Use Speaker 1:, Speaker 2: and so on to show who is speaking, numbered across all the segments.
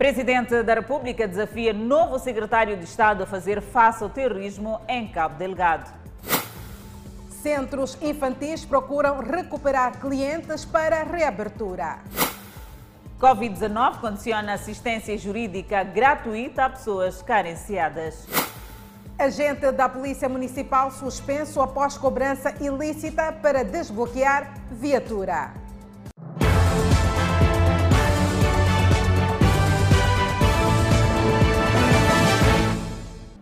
Speaker 1: Presidente da República desafia novo secretário de Estado a fazer face ao terrorismo em Cabo Delgado.
Speaker 2: Centros infantis procuram recuperar clientes para reabertura.
Speaker 1: Covid-19 condiciona assistência jurídica gratuita a pessoas carenciadas.
Speaker 2: Agente da Polícia Municipal suspenso após cobrança ilícita para desbloquear viatura.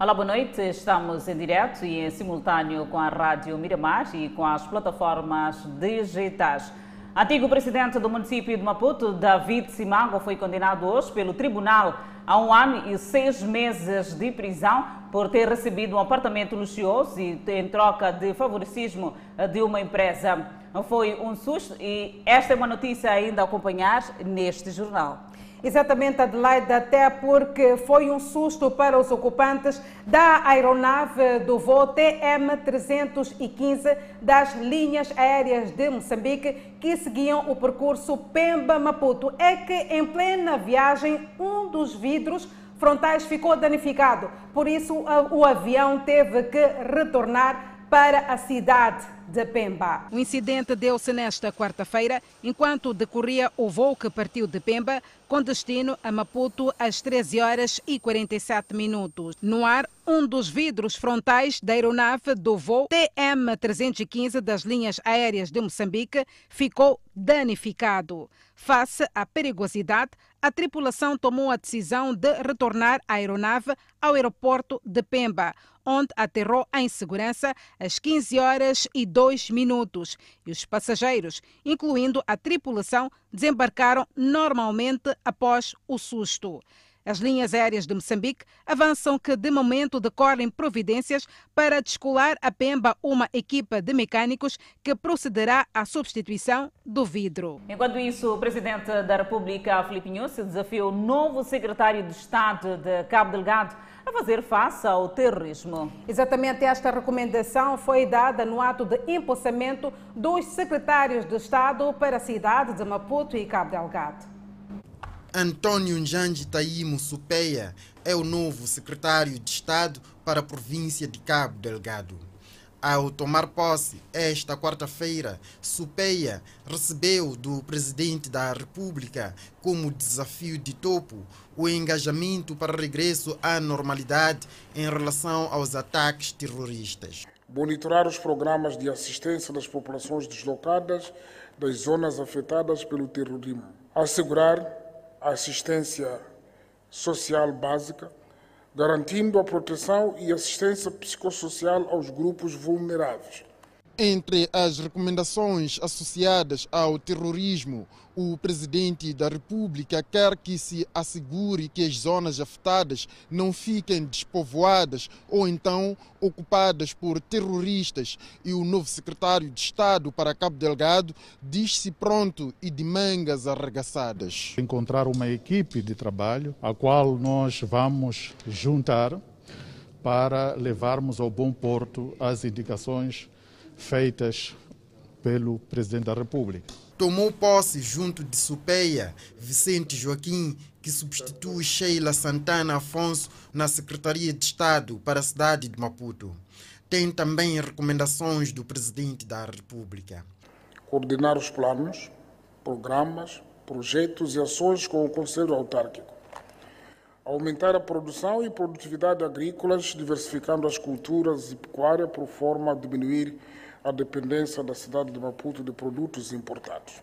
Speaker 1: Olá, boa noite. Estamos em direto e em simultâneo com a Rádio Miramar e com as plataformas digitais. Antigo presidente do município de Maputo, David Simago, foi condenado hoje pelo tribunal a um ano e seis meses de prisão por ter recebido um apartamento luxuoso em troca de favoricismo de uma empresa. Foi um susto e esta é uma notícia ainda a acompanhar neste jornal.
Speaker 2: Exatamente, Adelaide, até porque foi um susto para os ocupantes da aeronave do voo TM315 das linhas aéreas de Moçambique que seguiam o percurso Pemba-Maputo. É que em plena viagem, um dos vidros frontais ficou danificado. Por isso, o avião teve que retornar para a cidade de Pemba. O incidente deu-se nesta quarta-feira, enquanto decorria o voo que partiu de Pemba com destino a Maputo às 13 horas e 47 minutos. No ar, um dos vidros frontais da aeronave do voo TM315 das linhas aéreas de Moçambique ficou danificado. Face à perigosidade, a tripulação tomou a decisão de retornar a aeronave ao aeroporto de Pemba, onde aterrou em segurança às 15 horas e 2 minutos. E os passageiros, incluindo a tripulação, desembarcaram normalmente após o susto. As linhas aéreas de Moçambique avançam que, de momento, decorrem providências para descolar a Pemba uma equipa de mecânicos que procederá à substituição do vidro.
Speaker 1: Enquanto isso, o Presidente da República, Filipe Nhusi, desafiou o novo Secretário de Estado de Cabo Delgado a fazer face ao terrorismo.
Speaker 2: Exatamente esta recomendação foi dada no ato de empossamento dos secretários de Estado para a cidade de Maputo e Cabo Delgado.
Speaker 3: Antônio Njanji Taimo Supeia é o novo secretário de Estado para a província de Cabo Delgado. Ao tomar posse esta quarta-feira, Supeia recebeu do presidente da República como desafio de topo o engajamento para regresso à normalidade em relação aos ataques terroristas.
Speaker 4: Monitorar os programas de assistência das populações deslocadas das zonas afetadas pelo terrorismo. Assegurar assistência social básica, garantindo a proteção e assistência psicossocial aos grupos vulneráveis.
Speaker 3: Entre as recomendações associadas ao terrorismo, o presidente da República quer que se assegure que as zonas afetadas não fiquem despovoadas ou então ocupadas por terroristas. E o novo secretário de Estado para Cabo Delgado diz-se pronto e de mangas arregaçadas.
Speaker 5: Encontrar uma equipe de trabalho a qual nós vamos juntar para levarmos ao bom porto as indicações feitas pelo presidente da República
Speaker 3: tomou posse junto de Supeia Vicente Joaquim, que substitui Sheila Santana Afonso na Secretaria de Estado para a cidade de Maputo. Tem também recomendações do Presidente da República.
Speaker 4: Coordenar os planos, programas, projetos e ações com o Conselho Autárquico. Aumentar a produção e produtividade agrícolas, diversificando as culturas e pecuária por forma a diminuir a dependência da cidade de Maputo de produtos importados.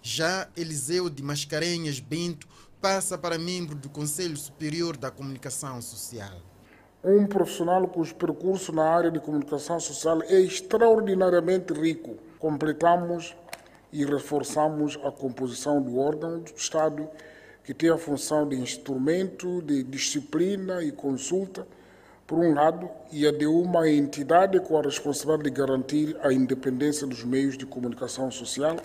Speaker 3: Já Eliseu de Mascarenhas Bento passa para membro do Conselho Superior da Comunicação Social.
Speaker 4: Um profissional cujo percurso na área de comunicação social é extraordinariamente rico. Completamos e reforçamos a composição do órgão do Estado, que tem a função de instrumento de disciplina e consulta por um lado, e a de uma entidade com a responsabilidade de garantir a independência dos meios de comunicação social.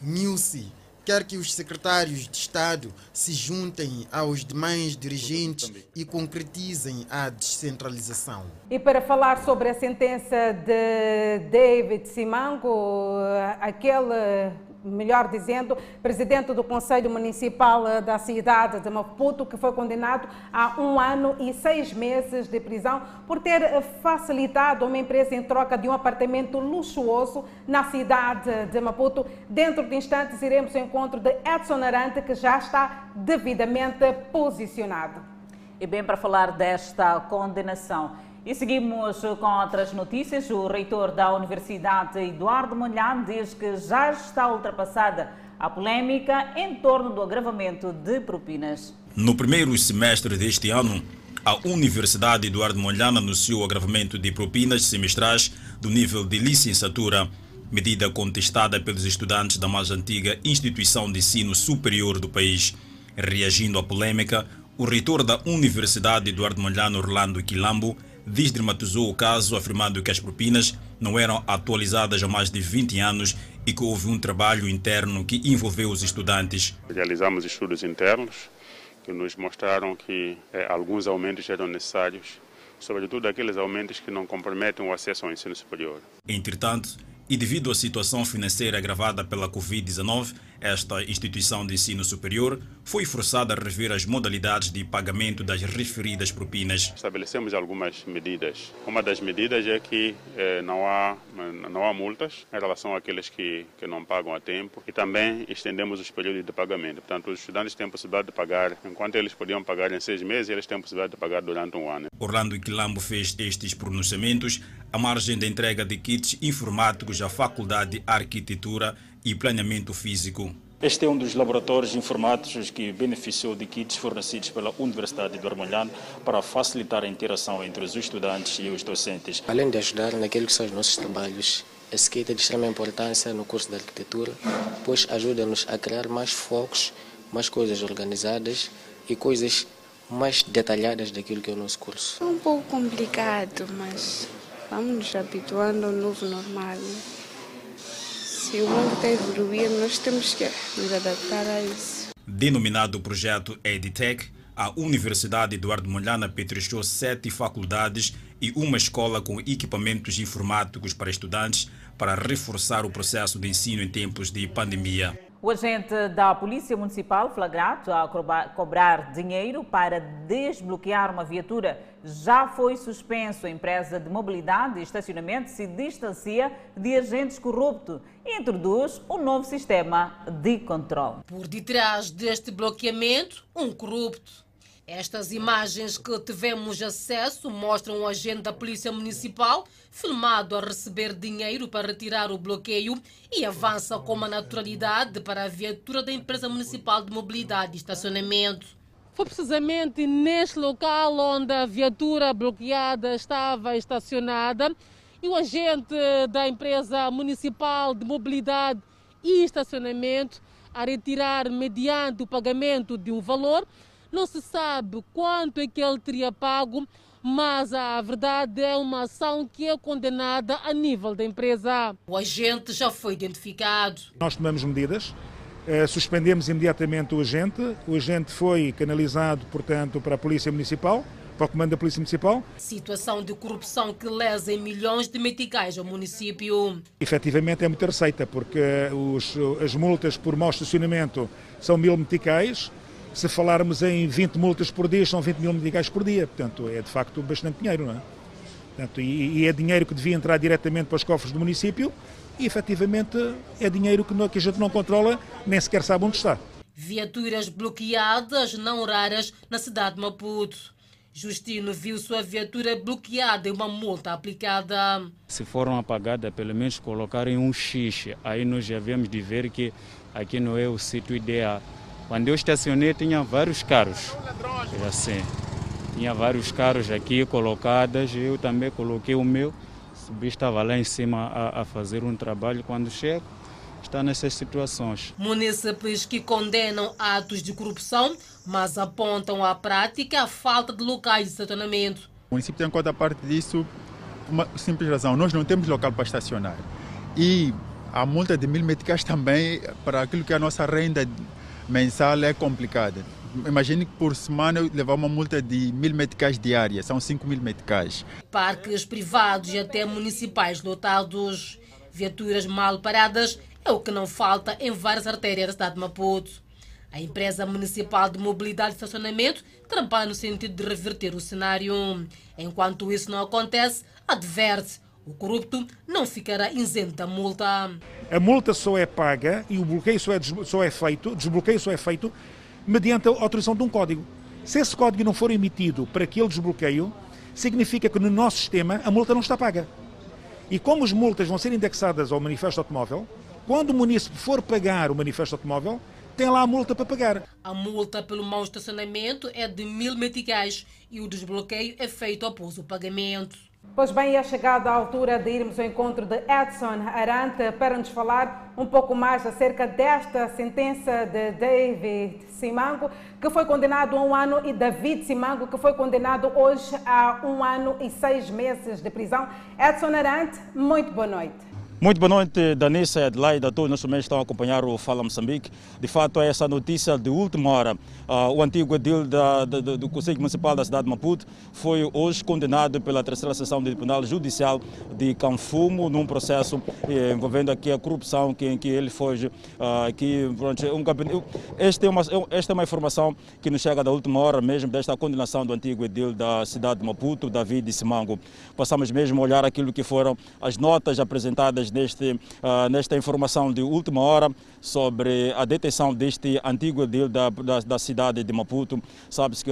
Speaker 3: Nilce quer que os secretários de Estado se juntem aos demais dirigentes e concretizem a descentralização.
Speaker 2: E para falar sobre a sentença de David Simango, aquele melhor dizendo, presidente do Conselho Municipal eh, da cidade de Maputo, que foi condenado a um ano e seis meses de prisão por ter eh, facilitado uma empresa em troca de um apartamento luxuoso na cidade de Maputo. Dentro de instantes iremos ao encontro de Edson Arante, que já está devidamente posicionado.
Speaker 1: E bem, para falar desta condenação, e seguimos com outras notícias. O reitor da Universidade, Eduardo Molhán, diz que já está ultrapassada a polêmica em torno do agravamento de propinas.
Speaker 6: No primeiro semestre deste ano, a Universidade Eduardo Molhán anunciou o agravamento de propinas semestrais do nível de licenciatura, medida contestada pelos estudantes da mais antiga instituição de ensino superior do país. Reagindo à polêmica, o reitor da Universidade Eduardo Molhán, Orlando Quilambo, desdramatizou o caso, afirmando que as propinas não eram atualizadas há mais de 20 anos e que houve um trabalho interno que envolveu os estudantes.
Speaker 7: Realizamos estudos internos que nos mostraram que eh, alguns aumentos eram necessários, sobretudo aqueles aumentos que não comprometem o acesso ao ensino superior.
Speaker 6: Entretanto, e devido à situação financeira agravada pela Covid-19, esta instituição de ensino superior foi forçada a rever as modalidades de pagamento das referidas propinas.
Speaker 7: Estabelecemos algumas medidas. Uma das medidas é que eh, não, há, não há multas em relação àqueles que, que não pagam a tempo e também estendemos os períodos de pagamento. Portanto, os estudantes têm a possibilidade de pagar, enquanto eles podiam pagar em seis meses, eles têm a possibilidade de pagar durante um ano.
Speaker 6: Orlando Quilambo fez estes pronunciamentos à margem da entrega de kits informáticos à Faculdade de Arquitetura e planeamento físico.
Speaker 8: Este é um dos laboratórios informáticos que beneficiou de kits fornecidos pela Universidade de Armolhano para facilitar a interação entre os estudantes e os docentes.
Speaker 9: Além de ajudar naquilo que são os nossos trabalhos, esse kit é de extrema importância no curso de arquitetura, pois ajuda-nos a criar mais focos, mais coisas organizadas e coisas mais detalhadas daquilo que é o nosso curso.
Speaker 10: É um pouco complicado, mas vamos nos habituando ao novo normal. Se o mundo está a evoluir, nós temos que nos adaptar a isso.
Speaker 6: Denominado projeto EdTech, a Universidade Eduardo Molhana petrechou sete faculdades e uma escola com equipamentos informáticos para estudantes para reforçar o processo de ensino em tempos de pandemia.
Speaker 1: O agente da Polícia Municipal, flagrado a cobrar dinheiro para desbloquear uma viatura, já foi suspenso. A empresa de mobilidade e estacionamento se distancia de agentes corruptos e introduz um novo sistema de controle.
Speaker 11: Por detrás deste bloqueamento, um corrupto. Estas imagens que tivemos acesso mostram um agente da Polícia Municipal filmado a receber dinheiro para retirar o bloqueio e avança com uma naturalidade para a viatura da Empresa Municipal de Mobilidade e Estacionamento. Foi precisamente neste local onde a viatura bloqueada estava estacionada e o agente da Empresa Municipal de Mobilidade e Estacionamento a retirar mediante o pagamento de um valor não se sabe quanto é que ele teria pago, mas a verdade é uma ação que é condenada a nível da empresa. O agente já foi identificado.
Speaker 12: Nós tomamos medidas, eh, suspendemos imediatamente o agente, o agente foi canalizado, portanto, para a Polícia Municipal, para o Comando da Polícia Municipal.
Speaker 11: Situação de corrupção que lesa em milhões de meticais ao município.
Speaker 12: Efetivamente é muita receita, porque os, as multas por mau estacionamento são mil meticais, se falarmos em 20 multas por dia, são 20 mil medicais por dia. Portanto, é de facto bastante dinheiro, não é? Portanto, e, e, é dinheiro que devia entrar diretamente para os cofres do município e, efetivamente, é dinheiro que, não, que a gente não controla, nem sequer sabe onde está.
Speaker 11: Viaturas bloqueadas, não raras, na cidade de Maputo. Justino viu sua viatura bloqueada e uma multa aplicada.
Speaker 13: Se foram apagadas, pelo menos colocarem um X. Aí nós já vemos de ver que aqui não é o sítio ideal. Quando eu estacionei tinha vários carros. É assim. Tinha vários carros aqui colocados, eu também coloquei o meu. Subi, estava lá em cima a, a fazer um trabalho. Quando chego, está nessas situações.
Speaker 11: Munícipes que condenam atos de corrupção, mas apontam à prática a falta de locais de estacionamento.
Speaker 14: O município tem conta parte disso por uma simples razão. Nós não temos local para estacionar. E a multa de mil meticais também, para aquilo que é a nossa renda mensal é complicada. Imagine que por semana eu levar uma multa de mil meticais diária, são 5 mil meticais.
Speaker 11: Parques privados e até municipais lotados, viaturas mal paradas é o que não falta em várias artérias da cidade de Maputo. A empresa municipal de mobilidade e estacionamento trabalha no sentido de reverter o cenário. Enquanto isso não acontece, adverte, o corrupto não ficará isento da multa.
Speaker 12: A multa só é paga e o bloqueio só é, só é feito, desbloqueio só é feito mediante a autorização de um código. Se esse código não for emitido para aquele desbloqueio, significa que no nosso sistema a multa não está paga. E como as multas vão ser indexadas ao manifesto automóvel, quando o município for pagar o manifesto automóvel, tem lá a multa para pagar.
Speaker 11: A multa pelo mau estacionamento é de mil meticais e o desbloqueio é feito após o pagamento.
Speaker 2: Pois bem, é chegada a altura de irmos ao encontro de Edson Arante para nos falar um pouco mais acerca desta sentença de David Simango, que foi condenado a um ano, e David Simango, que foi condenado hoje a um ano e seis meses de prisão. Edson Arante, muito boa noite.
Speaker 6: Muito boa noite, Danissa e Adelaide, a todos nós também estão a acompanhar o Fala Moçambique. De fato, é essa notícia de última hora. Uh, o antigo edil da, da, do Conselho Municipal da cidade de Maputo foi hoje condenado pela terceira sessão do Tribunal Judicial de Canfumo num processo eh, envolvendo aqui a corrupção que, em que ele foi. Uh, que, um, este é uma, esta é uma informação que nos chega da última hora mesmo desta condenação do antigo edil da cidade de Maputo, David Simango. Passamos mesmo a olhar aquilo que foram as notas apresentadas uh, nesta informação de última hora sobre a detenção deste antigo edil da, da, da cidade de Maputo. Sabe-se que,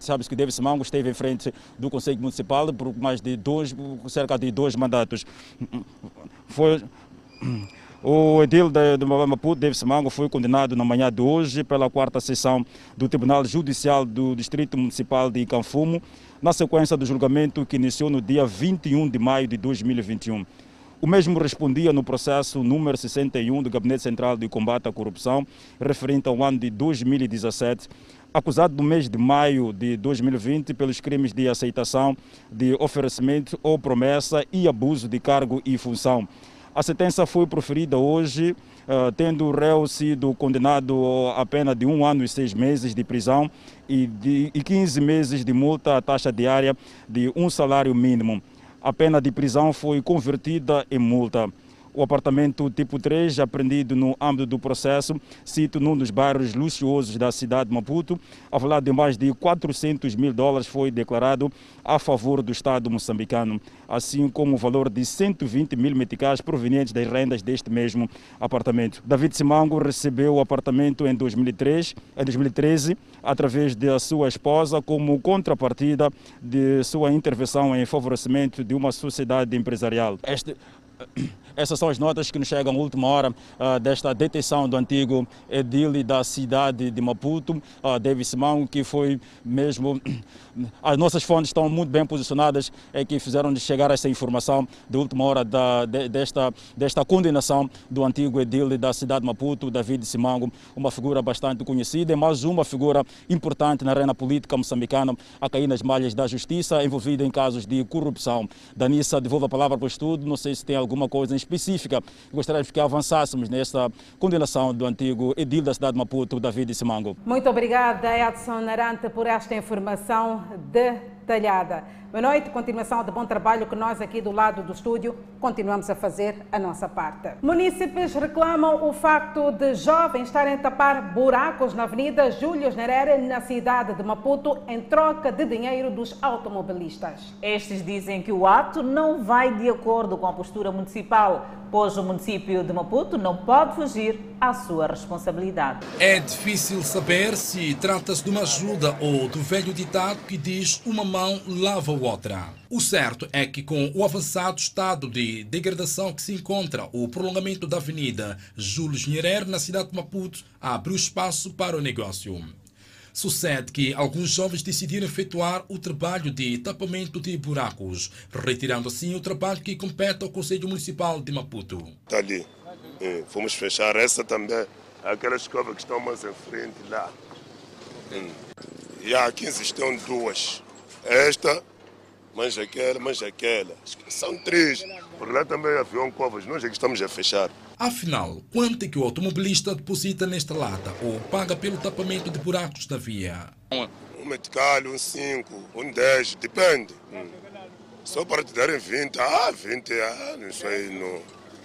Speaker 6: sabe que David Simango esteve em frente do Conselho Municipal por mais de dois, cerca de dois mandatos. Foi. O edil de, de Maputo, David Simango, foi condenado na manhã de hoje pela quarta sessão do Tribunal Judicial do Distrito Municipal de Canfumo, na sequência do julgamento que iniciou no dia 21 de maio de 2021. O mesmo respondia no processo número 61 do Gabinete Central de Combate à Corrupção, referente ao ano de 2017, acusado no mês de maio de 2020 pelos crimes de aceitação de oferecimento ou promessa e abuso de cargo e função. A sentença foi proferida hoje, uh, tendo o réu sido condenado a pena de um ano e seis meses de prisão e, de, e 15 meses de multa à taxa diária de um salário mínimo a pena de prisão foi convertida em multa. O apartamento tipo 3, apreendido no âmbito do processo, cito num dos bairros luxuosos da cidade de Maputo, a falar de mais de 400 mil dólares, foi declarado a favor do Estado moçambicano, assim como o valor de 120 mil meticais provenientes das rendas deste mesmo apartamento. David Simango recebeu o apartamento em 2003, em 2013, através da sua esposa, como contrapartida de sua intervenção em favorecimento de uma sociedade empresarial. Este essas são as notas que nos chegam à última hora uh, desta detenção do antigo edil da cidade de Maputo, uh, David Simão, que foi mesmo. As nossas fontes estão muito bem posicionadas é que fizeram chegar essa informação de última hora da, de, desta, desta condenação do antigo edil da cidade de Maputo, David Simango, uma figura bastante conhecida, mas uma figura importante na arena política moçambicana, a cair nas malhas da justiça, envolvida em casos de corrupção. Danissa, devolvo a palavra para o estudo, não sei se tem alguma coisa em específica. Gostaria que avançássemos nesta condenação do antigo edil da cidade de Maputo, David Simango.
Speaker 2: Muito obrigada, Edson Narante, por esta informação detalhada. Boa noite, continuação de bom trabalho que nós aqui do lado do estúdio continuamos a fazer a nossa parte. Munícipes reclamam o facto de jovens estarem a tapar buracos na Avenida Júlio Nyerere, na cidade de Maputo, em troca de dinheiro dos automobilistas.
Speaker 1: Estes dizem que o ato não vai de acordo com a postura municipal, pois o município de Maputo não pode fugir à sua responsabilidade.
Speaker 15: É difícil saber se trata-se de uma ajuda ou do velho ditado que diz uma mão lava o outra. O certo é que, com o avançado estado de degradação que se encontra, o prolongamento da Avenida Júlio Nyerere na cidade de Maputo abriu espaço para o negócio. Sucede que alguns jovens decidiram efetuar o trabalho de tapamento de buracos, retirando assim o trabalho que compete ao Conselho Municipal de Maputo.
Speaker 16: Está ali. É, vamos fechar essa também, aquela escova que estão mais em frente lá. Hum. E aqui existem duas. Esta manja aquela, manja aquela. São três. Por lá também havia um covas, nós é que estamos a fechar.
Speaker 15: Afinal, quanto é que o automobilista deposita nesta lata ou paga pelo tapamento de buracos da via?
Speaker 16: Um metical, um 5, um 10, depende. Hum. Só para te darem 20, ah, 20, ah, isso aí não.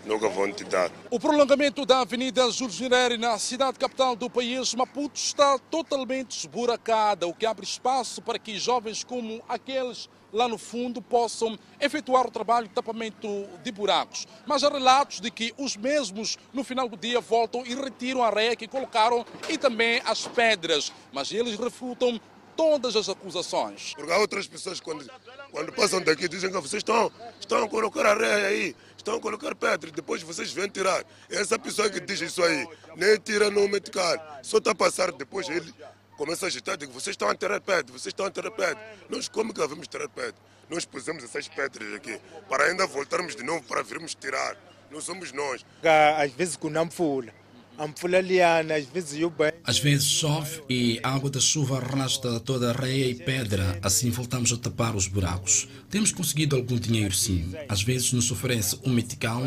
Speaker 16: nunca vão te dar.
Speaker 15: O prolongamento da Avenida Júlio Nyerere na cidade capital do país, Maputo, está totalmente esburacada, o que abre espaço para que jovens como aqueles lá no fundo possam efetuar o trabalho de tapamento de buracos. Mas há relatos de que os mesmos, no final do dia, voltam e retiram a areia que colocaram e também as pedras. Mas eles refutam todas as acusações.
Speaker 16: Porque há outras pessoas, quando, quando passam daqui, dizem que vocês estão, estão a colocar areia aí, estão a colocar pedra, depois vocês vêm tirar. Essa pessoa que diz isso aí, nem tira no medical, só está a passar, depois ele começa a agitar, digo, vocês estão a tirar pedra, vocês estão a tirar pedra. Nós como que vamos tirar pedra? Nós pusemos essas pedras aqui, para ainda voltarmos de novo para virmos tirar. Não somos nós.
Speaker 17: Às vezes com não fula às vezes eu bem.
Speaker 15: Às vezes chove e a água da chuva arrasta toda a areia e pedra, assim voltamos a tapar os buracos. Temos conseguido algum dinheiro sim. Às vezes nos oferece um metical,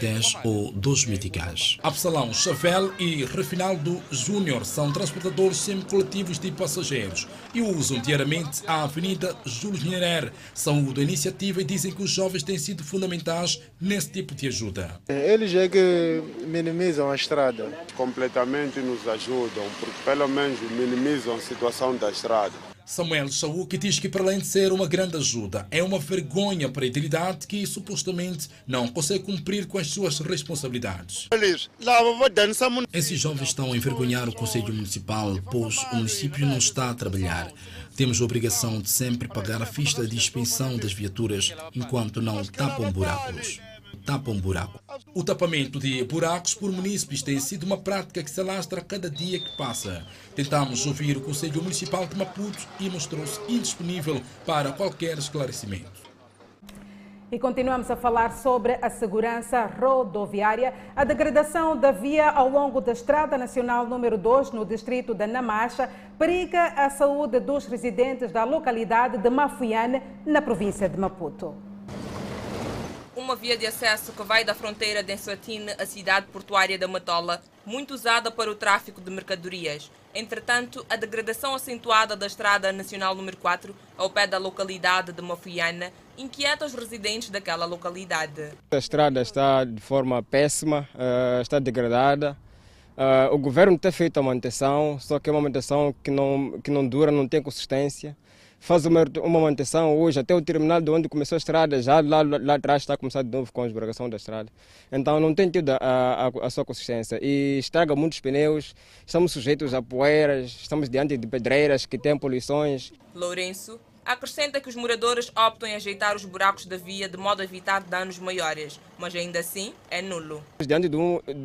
Speaker 15: 10 ou 12 meticais. Absalão, Chavel e Refinaldo Júnior são transportadores semi-coletivos de passageiros e usam diariamente a Avenida Júlio Nyerere. São da iniciativa e dizem que os jovens têm sido fundamentais nesse tipo de ajuda.
Speaker 17: Eles é que minimizam a estrada
Speaker 18: completamente nos ajudam, porque pelo menos minimizam a situação da estrada.
Speaker 15: Samuel Saúl que diz que para além de ser uma grande ajuda, é uma vergonha para a entidade que supostamente não consegue cumprir com as suas responsabilidades. Esses jovens estão a envergonhar o Conselho Municipal, pois o município não está a trabalhar. Temos a obrigação de sempre pagar a ficha de expensão das viaturas enquanto não tapam buracos tapa um buraco. O tapamento de buracos por munícipes tem sido uma prática que se alastra cada dia que passa. Tentamos ouvir o Conselho Municipal de Maputo e mostrou-se indisponível para qualquer esclarecimento.
Speaker 2: E continuamos a falar sobre a segurança rodoviária. A degradação da via ao longo da Estrada Nacional número 2, no distrito da Namacha, periga a saúde dos residentes da localidade de Mafuiane, na província de Maputo
Speaker 19: uma via de acesso que vai da fronteira de Enswatine à cidade portuária da Matola, muito usada para o tráfico de mercadorias. Entretanto, a degradação acentuada da Estrada Nacional número 4, ao pé da localidade de Mafuiana, inquieta os residentes daquela localidade.
Speaker 20: A estrada está de forma péssima, eh, está degradada. Eh, o governo tem feito a manutenção, só que é uma manutenção que não, que não dura, não tem consistência faz uma, uma manutenção hoje até o terminal de onde começou a estrada, já lá, lá atrás está a começar de novo com a esburacção da estrada. Então não tem tido a, a, a, sua consistência e estraga muitos pneus, estamos sujeitos a poeiras, estamos diante de pedreiras que têm poluições.
Speaker 19: Lourenço acrescenta que os moradores optam em ajeitar os buracos da via de modo a evitar danos maiores, mas ainda assim é nulo.
Speaker 20: Diante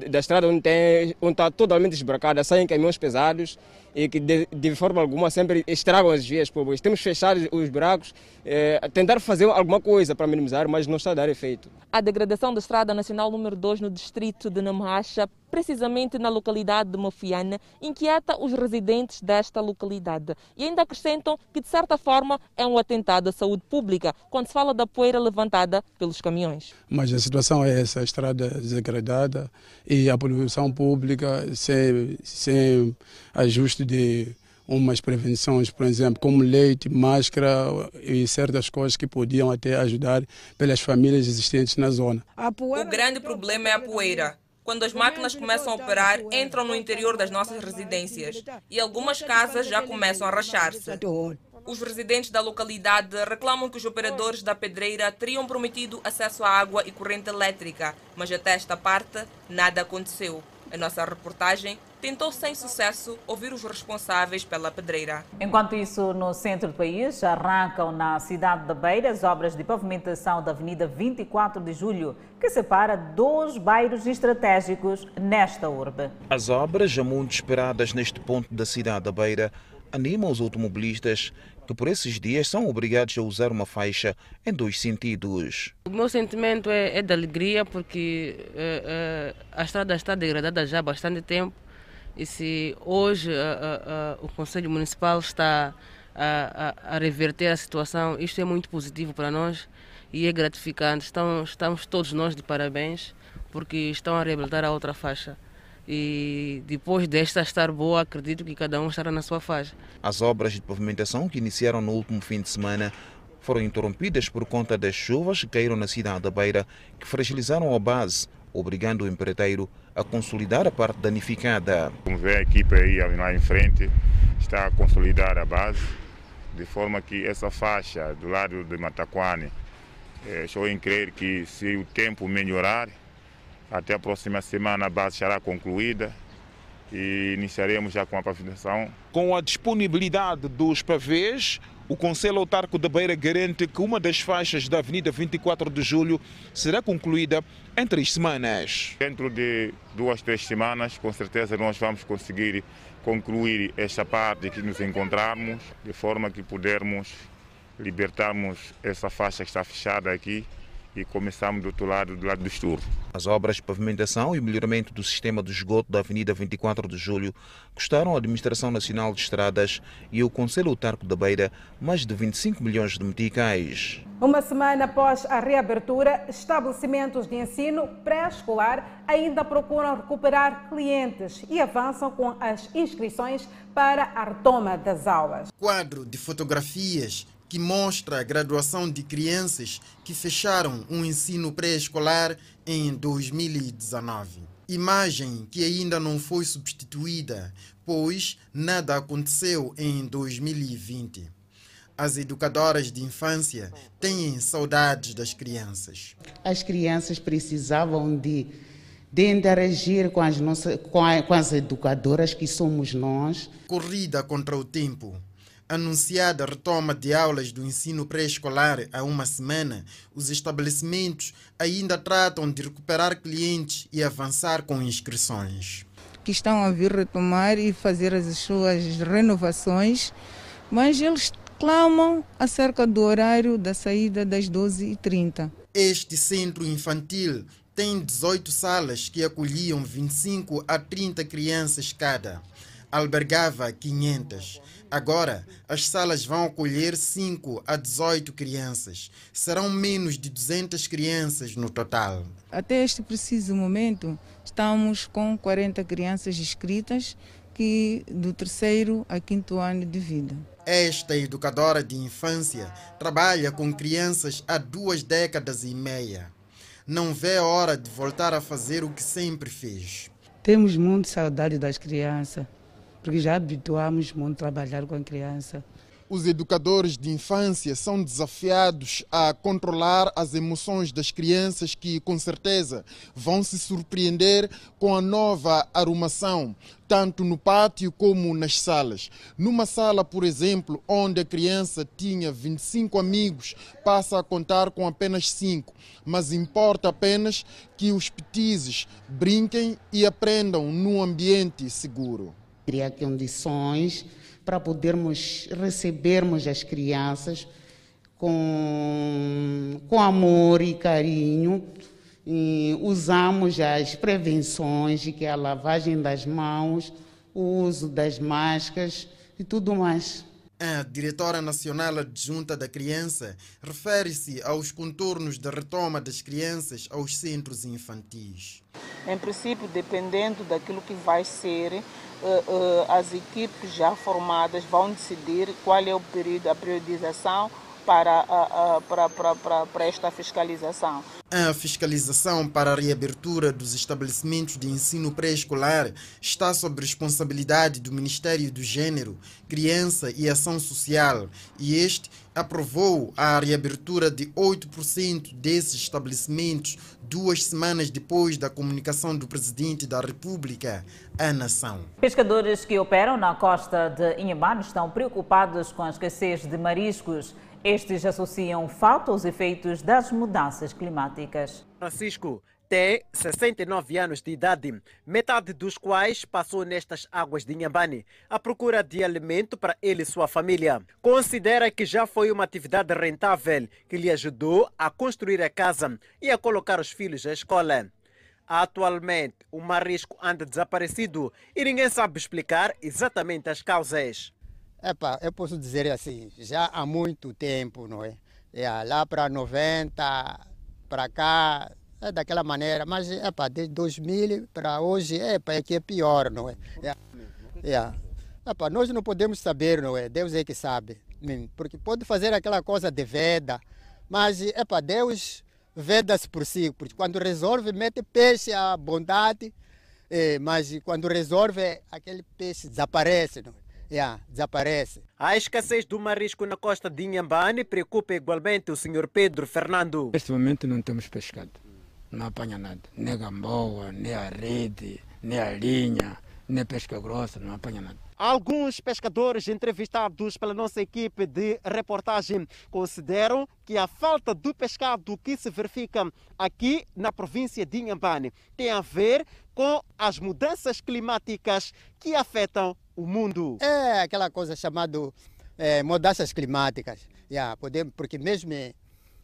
Speaker 20: da estrada onde, tem, onde está totalmente esburacada, saem caminhões pesados e que de, de, forma alguma sempre estragam as vias públicas. Temos fechado os buracos, é, tentar fazer alguma coisa para minimizar, mas não está a dar efeito.
Speaker 19: A degradação da Estrada Nacional número 2 no distrito de Namacha, precisamente na localidade de Mafiana, inquieta os residentes desta localidade. E ainda acrescentam que, de certa forma, é um atentado à saúde pública, quando se fala da poeira levantada pelos caminhões.
Speaker 21: Mas a situação é essa, a estrada degradada e a poluição pública sem, sem ajuste de umas prevenções, por exemplo, como leite, máscara e certas coisas que podiam até ajudar pelas famílias existentes na zona.
Speaker 19: O grande problema é a poeira. Quando as máquinas começam a operar, entram no interior das nossas residências e algumas casas já começam a rachar-se. Os residentes da localidade reclamam que os operadores da pedreira teriam prometido acesso à água e corrente elétrica, mas até esta parte nada aconteceu. A nossa reportagem tentou sem sucesso ouvir os responsáveis pela pedreira.
Speaker 1: Enquanto isso, no centro do país, arrancam na cidade da Beira as obras de pavimentação da Avenida 24 de Julho, que separa dois bairros estratégicos nesta urbe.
Speaker 22: As obras, já muito esperadas neste ponto da cidade da Beira, animam os automobilistas que por esses dias são obrigados a usar uma faixa em dois sentidos.
Speaker 23: O meu sentimento é, é de alegria porque é, é, a estrada está degradada já há bastante tempo e se hoje o Conselho Municipal está a, a, a, reverter a situação, isto é muito positivo para nós e é gratificante. Estão, estamos todos nós de parabéns porque estão a reabilitar a outra faixa e depois desta estar boa, acredito que cada um estará na sua faixa.
Speaker 22: As obras de pavimentação que iniciaram no último fim de semana foram interrompidas por conta das chuvas que caíram na cidade da Beira, que fragilizaram a base obrigando o empreiteiro a consolidar a parte danificada.
Speaker 24: Como vê a equipe aí lá em frente, está a consolidar a base, de forma que essa faixa do lado de Mataquane, eh, estou em crer que se o tempo melhorar, até a próxima semana a base será concluída e iniciaremos já com a pavimentação.
Speaker 22: Com a disponibilidade dos pavês, o Conselho Autarco da Beira garante que uma das faixas da Avenida 24 de Julho será concluída em três semanas.
Speaker 24: Dentro de duas, três semanas, com certeza nós vamos conseguir concluir esta parte que nos encontrarmos, de forma que pudermos libertarmos essa faixa que está fechada aqui e começamos do outro lado, do lado do Esturro.
Speaker 22: As obras de pavimentação e melhoramento do sistema de esgoto da Avenida 24 de Julho custaram à Administração Nacional de Estradas e ao Conselho Autarco da Beira mais de 25 milhões de meticais.
Speaker 2: Uma semana após a reabertura, estabelecimentos de ensino pré-escolar ainda procuram recuperar clientes e avançam com as inscrições para a retoma das aulas.
Speaker 3: Quadro de fotografias que mostra a graduação de crianças que fecharam o um ensino pré-escolar em 2019. Imagem que ainda não foi substituída, pois nada aconteceu em 2020. As educadoras de infância têm saudades das crianças.
Speaker 25: As crianças precisavam de, de interagir com as, nossas, com, a, com as educadoras que somos nós.
Speaker 3: Corrida contra o tempo anunciada retoma de aulas do ensino pré-escolar há uma semana, os estabelecimentos ainda tratam de recuperar clientes e avançar com inscrições.
Speaker 26: Que estão a vir retomar e fazer as suas renovações, mas eles clamam acerca do horário da saída das 12h30.
Speaker 3: Este centro infantil tem 18 salas que acolhiam 25 a 30 crianças cada. Albergava 500. Agora, as salas vão acolher 5 a 18 crianças. Serão menos de 200 crianças no total.
Speaker 26: Até este preciso momento, estamos com 40 crianças inscritas que do terceiro a quinto ano de vida.
Speaker 3: Esta educadora de infância trabalha com crianças há duas décadas e meia. Não vê a hora de voltar a fazer o que sempre fez.
Speaker 25: Temos muito saudade das crianças porque já habituamos muito a trabalhar com a criança.
Speaker 3: Os educadores de infância são desafiados a controlar as emoções das crianças que, com certeza, vão se surpreender com a nova arrumação, tanto no pátio como nas salas. Numa sala, por exemplo, onde a criança tinha 25 amigos, passa a contar com apenas 5, mas importa apenas que os petizes brinquem e aprendam num ambiente seguro
Speaker 25: criar condições para podermos recebermos as crianças com, com amor e carinho. E usamos as prevenções, que é a lavagem das mãos, o uso das máscaras e tudo mais.
Speaker 3: A diretora nacional adjunta da criança refere-se aos contornos da retoma das crianças aos centros infantis.
Speaker 27: Em princípio, dependendo daquilo que vai ser, uh, uh, as equipes já formadas vão decidir qual é o período, a periodização para, para, para, para, para esta fiscalização.
Speaker 3: A fiscalização para a reabertura dos estabelecimentos de ensino pré-escolar está sob responsabilidade do Ministério do Gênero, Criança e Ação Social e este aprovou a reabertura de 8% desses estabelecimentos duas semanas depois da comunicação do Presidente da República à nação.
Speaker 1: Pescadores que operam na costa de Inhambane estão preocupados com a escassez de mariscos estes associam falta aos efeitos das mudanças climáticas.
Speaker 28: Francisco tem 69 anos de idade, metade dos quais passou nestas águas de Inhambane à procura de alimento para ele e sua família. Considera que já foi uma atividade rentável que lhe ajudou a construir a casa e a colocar os filhos à escola. Atualmente, o marisco anda desaparecido e ninguém sabe explicar exatamente as causas.
Speaker 29: Epa, eu posso dizer assim, já há muito tempo, não é? é lá para 90, para cá, é daquela maneira, mas epa, desde 2000 para hoje, epa, é que é pior, não é? é, é. Epa, nós não podemos saber, não é? Deus é que sabe. Porque pode fazer aquela coisa de veda, mas epa, Deus veda-se por si, porque quando resolve, mete peixe à bondade, eh, mas quando resolve, aquele peixe desaparece. Não? Yeah, desaparece.
Speaker 28: A escassez do marisco na costa de Inhambane preocupa igualmente o senhor Pedro Fernando.
Speaker 30: Neste momento não temos pescado, não apanha nada, nem gamboa, nem a rede, nem a linha, nem pesca grossa, não apanha nada.
Speaker 28: Alguns pescadores entrevistados pela nossa equipe de reportagem consideram que a falta do pescado que se verifica aqui na província de Inhambane tem a ver com as mudanças climáticas que afetam o mundo.
Speaker 29: É aquela coisa chamada é, mudanças climáticas. Yeah, podemos, porque mesmo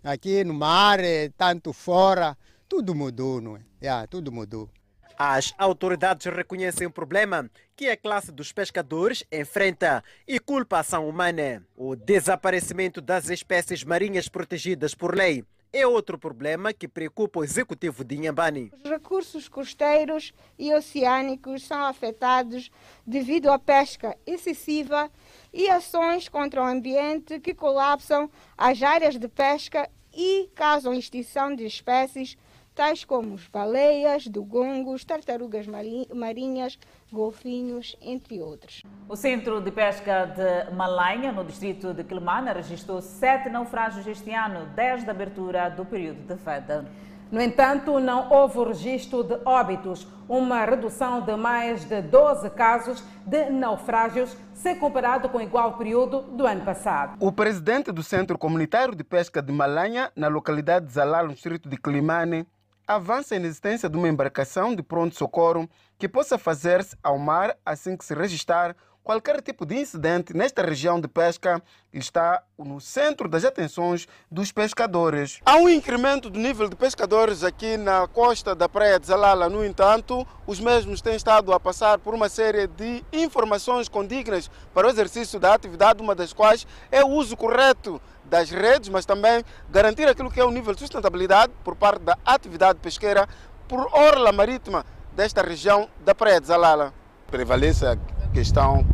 Speaker 29: aqui no mar, tanto fora, tudo mudou, não é? Yeah, tudo mudou.
Speaker 28: As autoridades reconhecem o problema que a classe dos pescadores enfrenta e culpa a ação humana. O desaparecimento das espécies marinhas protegidas por lei é outro problema que preocupa o executivo de Inhambane.
Speaker 31: Os recursos costeiros e oceânicos são afetados devido à pesca excessiva e ações contra o ambiente que colapsam as áreas de pesca e causam extinção de espécies tais como baleias, dugongos, tartarugas marinhas, golfinhos, entre outros.
Speaker 1: O Centro de Pesca de Malanha, no distrito de Quilmana, registrou sete naufrágios este ano, desde a abertura do período de veda.
Speaker 2: No entanto, não houve registro de óbitos, uma redução de mais de 12 casos de naufrágios, se comparado com o igual período do ano passado.
Speaker 32: O presidente do Centro Comunitário de Pesca de Malanha, na localidade de Zalal, no distrito de Climane, avança a inexistência de uma embarcação de pronto-socorro que possa fazer-se ao mar assim que se registrar qualquer tipo de incidente nesta região de pesca está no centro das atenções dos pescadores. Há um incremento do nível de pescadores aqui na costa da Praia de Zalala. No entanto, os mesmos têm estado a passar por uma série de informações condignas para o exercício da atividade, uma das quais é o uso correto das redes, mas também garantir aquilo que é o nível de sustentabilidade por parte da atividade pesqueira por orla marítima desta região da Praia de Zalala.
Speaker 18: Prevalece a questão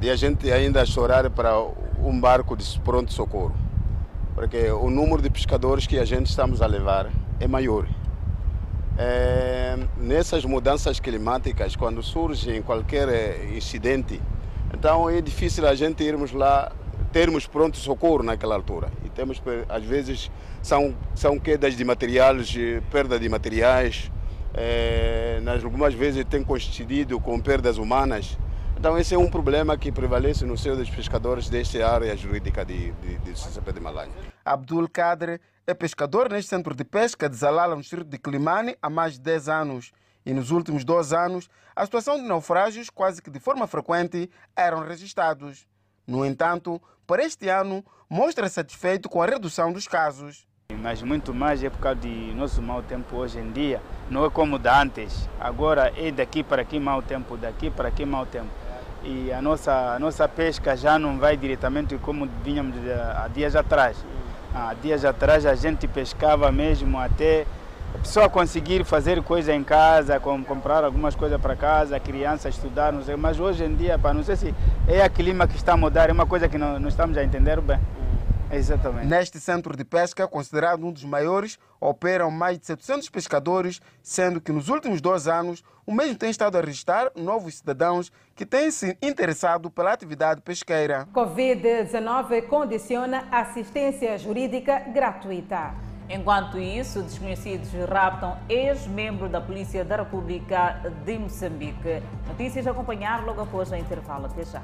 Speaker 18: de a gente ainda chorar para um barco de pronto socorro, porque o número de pescadores que a gente estamos a levar é maior. É, nessas mudanças climáticas, quando surge qualquer eh, incidente, então é difícil a gente irmos lá termos pronto socorro naquela altura. E temos, às vezes, são, são quedas de materiais, perda de materiais, é, algumas vezes tem coincidido com perdas humanas. Então esse é um problema que prevalece no seio dos pescadores desta área jurídica de, de, de CCP de Malanha.
Speaker 32: Abdul Kadre é pescador neste centro de pesca de Zalala, no distrito de Climane, há mais de 10 anos. E nos últimos 12 anos, a situação de naufrágios, quase que de forma frequente, eram registrados. No entanto, para este ano, mostra satisfeito com a redução dos casos.
Speaker 14: Mas muito mais é por causa de nosso mau tempo hoje em dia. Não é como da antes. Agora é daqui para aqui mau tempo, daqui para aqui mau tempo. E a nossa, a nossa pesca já não vai diretamente como vinhamos há dias atrás. Há dias atrás a gente pescava mesmo até a pessoa conseguir fazer coisa em casa, comprar algumas coisas para casa, a criança estudar, não sei. Mas hoje em dia, pá, não sei se é a clima que está a mudar, é uma coisa que não, não estamos a entender bem. Exatamente.
Speaker 32: Neste centro de pesca, considerado um dos maiores, operam mais de 700 pescadores, sendo que nos últimos dois anos o mesmo tem estado a registrar novos cidadãos que têm se interessado pela atividade pesqueira.
Speaker 2: Covid-19 condiciona assistência jurídica gratuita.
Speaker 1: Enquanto isso, desconhecidos raptam ex-membro da Polícia da República de Moçambique. Notícias a acompanhar logo após o intervalo. Até já.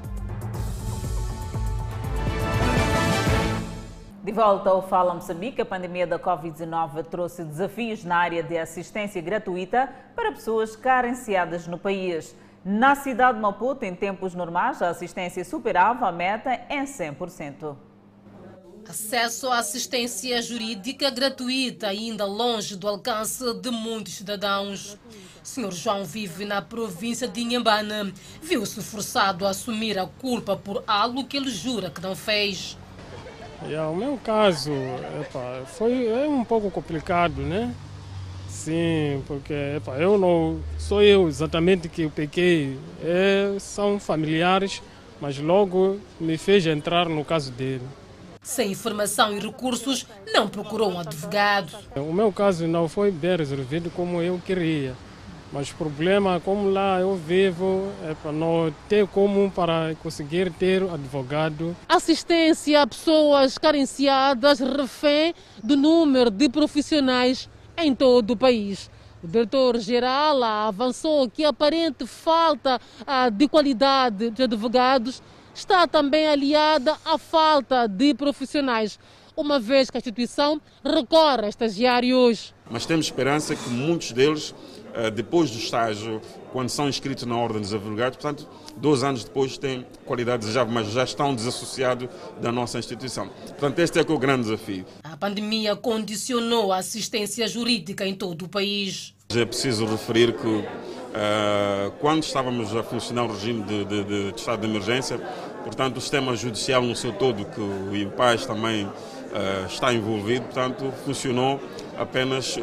Speaker 1: De volta ao Fala Moçambique, a pandemia da Covid-19 trouxe desafios na área de assistência gratuita para pessoas carenciadas no país. Na cidade de Maputo, em tempos normais, a assistência superava a meta em 100%.
Speaker 11: Acesso à assistência jurídica gratuita, ainda longe do alcance de muitos cidadãos. Sr. João vive na província de Inhambane. Viu-se forçado a assumir a culpa por algo que ele jura que não fez.
Speaker 21: Yeah, o meu caso epa, foi é um pouco complicado, né? Sim, porque epa, eu não sou eu exatamente que eu pequei, é, são familiares, mas logo me fez entrar no caso dele.
Speaker 11: Sem informação e recursos, não procurou um advogado.
Speaker 23: O meu caso não foi bem resolvido como eu queria. Mas o problema, como lá eu vivo, é para não ter como para conseguir ter advogado.
Speaker 11: Assistência a pessoas carenciadas refém do número de profissionais em todo o país. O diretor-geral avançou que a aparente falta ah, de qualidade de advogados está também aliada à falta de profissionais, uma vez que a instituição recorre a estagiários.
Speaker 33: Mas temos esperança que muitos deles, depois do estágio, quando são inscritos na Ordem dos Advogados, portanto, dois anos depois têm qualidade desejável, mas já estão desassociados da nossa instituição. Portanto, este é, é o grande desafio.
Speaker 11: A pandemia condicionou a assistência jurídica em todo o país.
Speaker 33: É preciso referir que uh, quando estávamos a funcionar o regime de, de, de, de, estado de emergência, portanto o sistema judicial no seu todo, que o IPAS também uh, está envolvido, portanto funcionou apenas uh,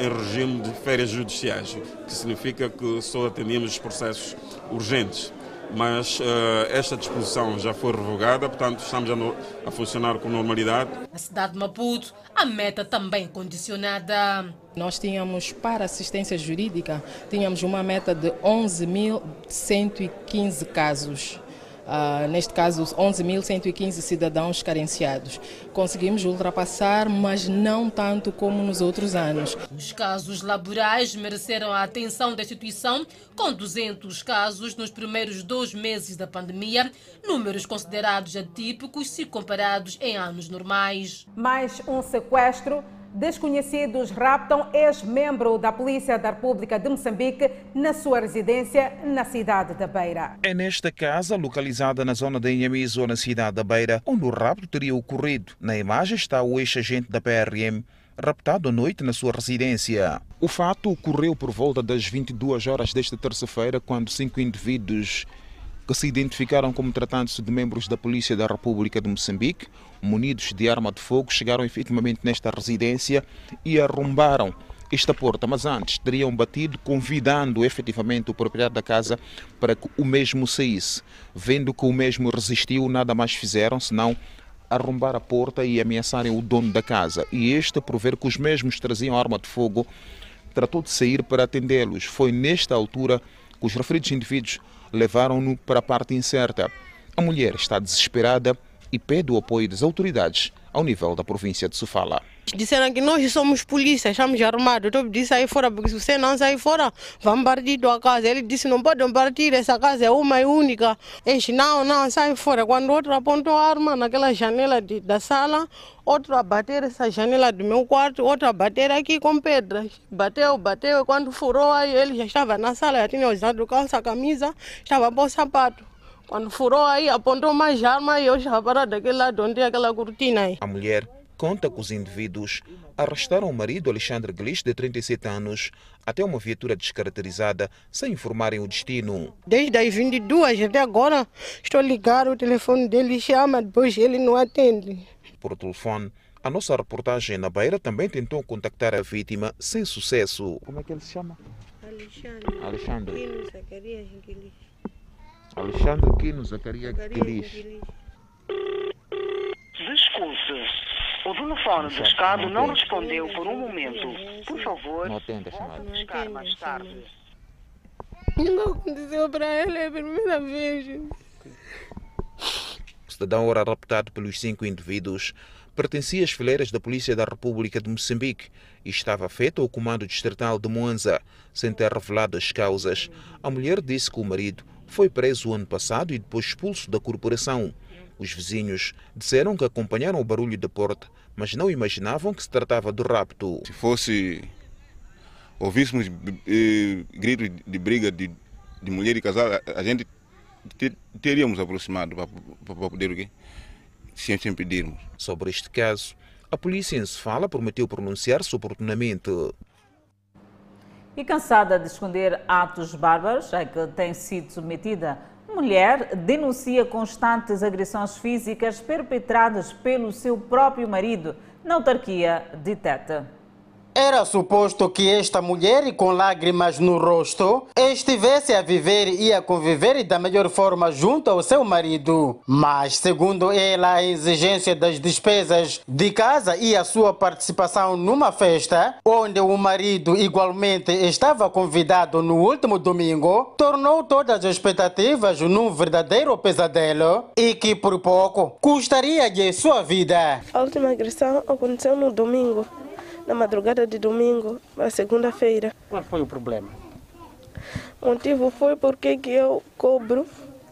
Speaker 33: em regime de férias judiciais, que significa que só atendíamos os processos urgentes mas uh, esta disposição já foi revogada, portanto estamos a, no, a, funcionar com normalidade.
Speaker 11: Na cidade de Maputo, a meta também condicionada.
Speaker 34: Nós tínhamos para assistência jurídica, tínhamos uma meta de 11.115 casos. Uh, neste caso, 11.115 cidadãos carenciados. Conseguimos ultrapassar, mas não tanto como nos outros anos.
Speaker 11: Os casos laborais mereceram a atenção da instituição, com 200 casos nos primeiros dois meses da pandemia, números considerados atípicos se comparados em anos normais.
Speaker 2: Mais um sequestro desconhecidos raptam ex-membro da Polícia da República de Moçambique na sua residência na cidade da Beira.
Speaker 22: É nesta casa, localizada na zona de Inhamizo, na cidade da Beira, onde o rapto teria ocorrido. Na imagem está o ex-agente da PRM raptado à noite na sua residência. O fato ocorreu por volta das 22 horas desta terça-feira, quando cinco indivíduos que se identificaram como tratando-se de membros da Polícia da República de Moçambique, munidos de arma de fogo, chegaram efetivamente nesta residência e arrombaram esta porta, mas antes teriam batido, convidando efetivamente o proprietário da casa para que o mesmo saísse. Vendo que o mesmo resistiu, nada mais fizeram senão arrombar a porta e ameaçarem o dono da casa. E este, por ver que os mesmos traziam arma de fogo, tratou de sair para atendê-los. Foi nesta altura que os referidos indivíduos levaram-no para a parte incerta. A mulher está desesperada e pede o apoio das autoridades ao nível da província de Sofala.
Speaker 29: Disseram que nós somos polícia, estamos armados. Eu disse sair fora, porque se você não sair fora, vamos partir da casa. Ele disse, não podem partir, essa casa é uma e única. Eles, não, não, sai fora. Quando outro apontou a arma naquela janela de, da sala, outro a bater essa janela do meu quarto, outro a bater aqui com pedras. Bateu, bateu, quando furou aí, ele já estava na sala, já tinha usado calça, camisa, estava com sapato. Quando furou aí, apontou mais arma e estava parado daquele lado onde é aquela cortina aí.
Speaker 22: A mulher conta que os indivíduos arrastaram o marido Alexandre Glis, de 37 anos, até uma viatura descaracterizada, sem informarem o destino.
Speaker 29: Desde as 22 até agora, estou ligado, o telefone dele chama, depois ele não atende.
Speaker 22: Por telefone, a nossa reportagem na Beira também tentou contactar a vítima sem sucesso.
Speaker 29: Como é que ele se chama?
Speaker 22: Alexandre. Alexandre.
Speaker 29: Guilis.
Speaker 22: Alexandre Quino Zacarias Guilis.
Speaker 35: Desculpe, o telefone descado não respondeu por um momento. Por favor,
Speaker 22: não atenda a chamada.
Speaker 35: buscar mais tarde.
Speaker 29: Nunca aconteceu para ele, é a primeira vez.
Speaker 22: O cidadão era raptado pelos cinco indivíduos pertencia às fileiras da Polícia da República de Moçambique e estava feito ao comando distrital de Moanza, sem ter revelado as causas. A mulher disse que o marido foi preso ano passado e depois expulso da corporação. Os vizinhos disseram que acompanharam o barulho da porta, mas não imaginavam que se tratava de rapto.
Speaker 18: Se fosse ouvíssemos eh, gritos de briga de, de mulher e casal, a gente teríamos aproximado para, para poder o quê? Sem, sem pedirmos.
Speaker 22: Sobre este caso, a polícia em Sofala prometeu pronunciar-se oportunamente.
Speaker 1: E cansada de esconder atos bárbaros a que tem sido submetida, mulher denuncia constantes agressões físicas perpetradas pelo seu próprio marido na autarquia de Teta.
Speaker 36: Era suposto que esta mulher, com lágrimas no rosto, estivesse a viver e a conviver da melhor forma junto ao seu marido. Mas, segundo ela, a exigência das despesas de casa e a sua participação numa festa, onde o marido igualmente estava convidado no último domingo, tornou todas as expectativas num verdadeiro pesadelo e que, por pouco, custaria-lhe sua vida.
Speaker 37: A última agressão aconteceu no domingo, na madrugada de domingo, na segunda-feira.
Speaker 36: Qual foi o problema?
Speaker 37: O motivo foi porque que eu cobro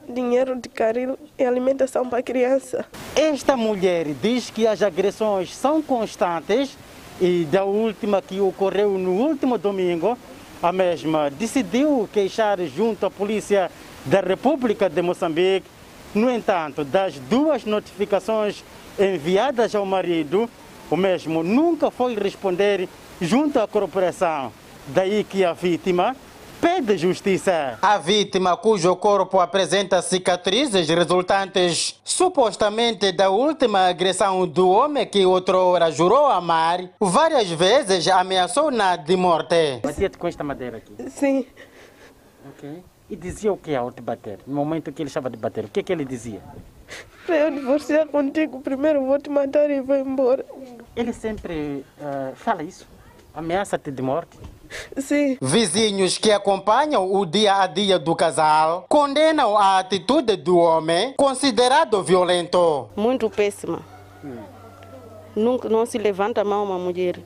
Speaker 37: dinheiro de carinho e alimentação para a criança.
Speaker 36: Esta mulher diz que as agressões são constantes e da última que ocorreu no último domingo, a mesma decidiu queixar junto à Polícia da República de Moçambique. No entanto, das duas notificações enviadas ao marido, o mesmo nunca foi responder junto à corporação. Daí que a vítima pede justiça. A vítima, cujo corpo apresenta cicatrizes resultantes supostamente da última agressão do homem que outrora jurou amar, várias vezes ameaçou-na de morte. Batia-te com esta madeira aqui?
Speaker 37: Sim.
Speaker 36: Ok. E dizia o que ao te bater? No momento que ele estava de bater, o que, que ele dizia?
Speaker 37: Para eu divorciar contigo, primeiro vou te matar e vou embora.
Speaker 36: Ele sempre uh, fala isso? Ameaça-te de morte?
Speaker 37: Sim.
Speaker 36: Vizinhos que acompanham o dia a dia do casal condenam a atitude do homem considerado violento.
Speaker 37: Muito péssima.
Speaker 36: Hum.
Speaker 37: Nunca não se levanta a mão uma mulher.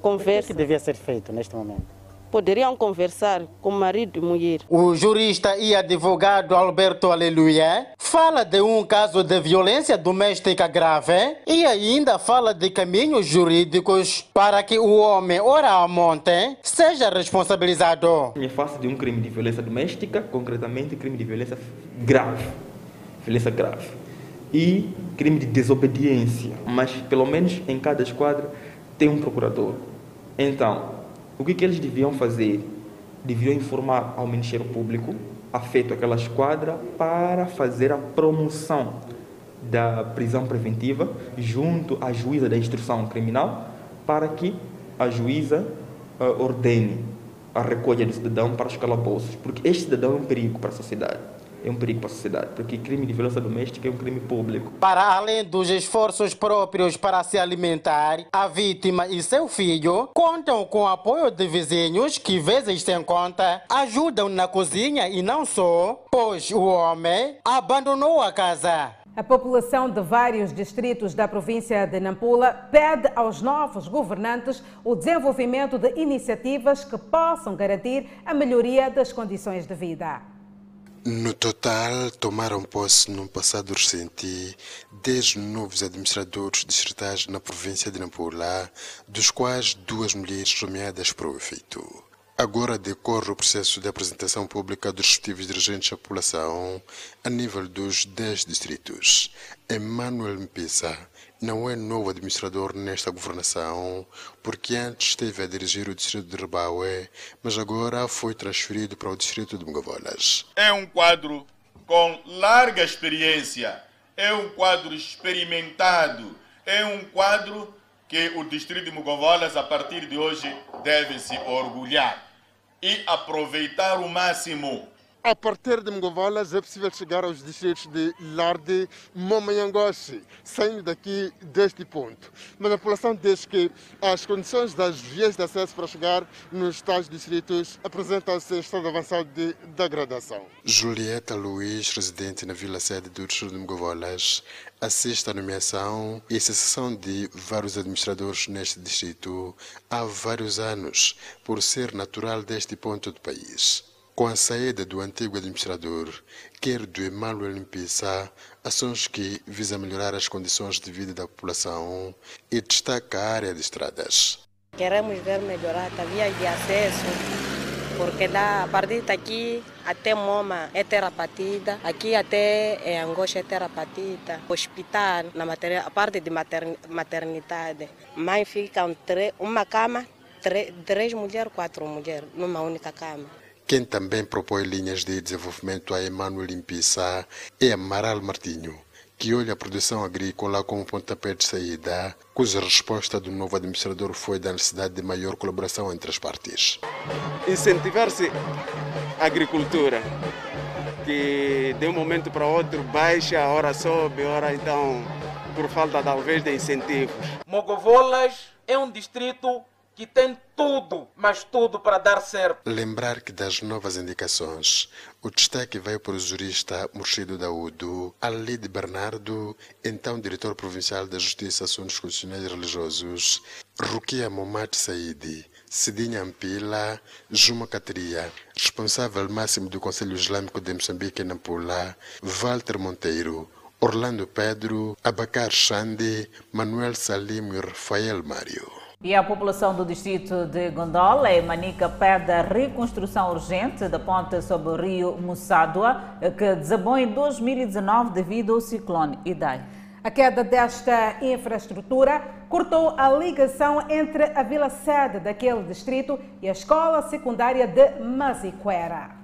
Speaker 37: Conversa.
Speaker 36: O que, que devia ser feito neste momento?
Speaker 37: Poderiam conversar com marido e mulher.
Speaker 36: O jurista e advogado Alberto Aleluia fala de um caso de violência doméstica grave e ainda fala de caminhos jurídicos para que o homem, ora a monte, seja responsabilizado.
Speaker 38: Em face de um crime de violência doméstica, concretamente crime de violência grave, violência grave, e crime de desobediência, mas pelo menos em cada esquadra tem um procurador. Então, o que, que eles deviam fazer? Deviam informar ao Ministério Público, afeto àquela esquadra, para fazer a promoção da prisão preventiva junto à juíza da instrução criminal, para que a juíza uh, ordene a recolha do cidadão para os calabouços, porque este cidadão é um perigo para a sociedade é um perigo para a sociedade, porque crime de violência doméstica é um crime público.
Speaker 36: Para além dos esforços próprios para se alimentar, a vítima e seu filho contam com o apoio de vizinhos que, vezes sem conta, ajudam na cozinha e não só, pois o homem abandonou a casa.
Speaker 2: A população de vários distritos da província de Nampula pede aos novos governantes o desenvolvimento de iniciativas que possam garantir a melhoria das condições de vida.
Speaker 39: No total, tomaram posse no passado recente 10 novos administradores distritais na província de Nampula, dos quais duas mulheres nomeadas para o efeito. Agora decorre o processo de apresentação pública dos respectivos dirigentes da população a nível dos 10 distritos. Emmanuel Mpisa não é novo administrador nesta governação, porque antes esteve a dirigir o distrito de Rebaue, mas agora foi transferido para o distrito de Mugavolas.
Speaker 40: É um quadro com larga experiência, é um quadro experimentado, é um quadro que o distrito de Mugavolas, a partir de hoje, deve se orgulhar e aproveitar o máximo
Speaker 3: a partir de Mgovalas é possível chegar aos distritos de Larde, Momanhangoche, saindo daqui deste ponto. Mas a população diz que as condições das vias de acesso para chegar nos tais distritos apresentam-se em estado avançado de degradação.
Speaker 39: Julieta Luiz, residente na vila sede do distrito de Mgovalas, assiste à nomeação e cessação de vários administradores neste distrito há vários anos, por ser natural deste ponto do país. Com a saída do antigo administrador, quer do Emmanuel Mpissa, ações que visam melhorar as condições de vida da população e destaca a área de estradas.
Speaker 41: Queremos ver melhorar a via de acesso, porque da, a partir daqui até Moma é terra batida, aqui até é, Angocha é terra hospital, na a parte de maternidade. Mãe fica uma cama, três mulheres, quatro mulheres, numa única cama.
Speaker 39: Quem também propõe linhas de desenvolvimento a Emmanuel Impissa é Amaral Martinho, que olha a produção agrícola como pontapé de saída, cuja resposta do novo administrador foi da necessidade de maior colaboração entre as partes.
Speaker 32: Incentivar-se a agricultura, que de um momento para outro baixa, a hora sobe, a hora então, por falta talvez de incentivos.
Speaker 42: Mogovolas é um distrito que tem tudo, mas tudo para dar certo.
Speaker 39: Lembrar que das novas indicações, o destaque vai para o jurista Murchido Daúdo, Alide Bernardo, então diretor provincial da Justiça Assuntos Constitucionais e Religiosos, Rukia Momate Saidi, Cidinha Ampila, Juma Catria, responsável máximo do Conselho Islâmico de Moçambique e Nampula, Walter Monteiro, Orlando Pedro, Abacar Xande, Manuel Salim e Rafael Mário.
Speaker 1: E a população do distrito de Gondola e Manica pede a reconstrução urgente da ponte sobre o rio Mussadua, que desabou em 2019 devido ao ciclone Idai.
Speaker 2: A queda desta infraestrutura cortou a ligação entre a vila sede daquele distrito e a escola secundária de Maziquera.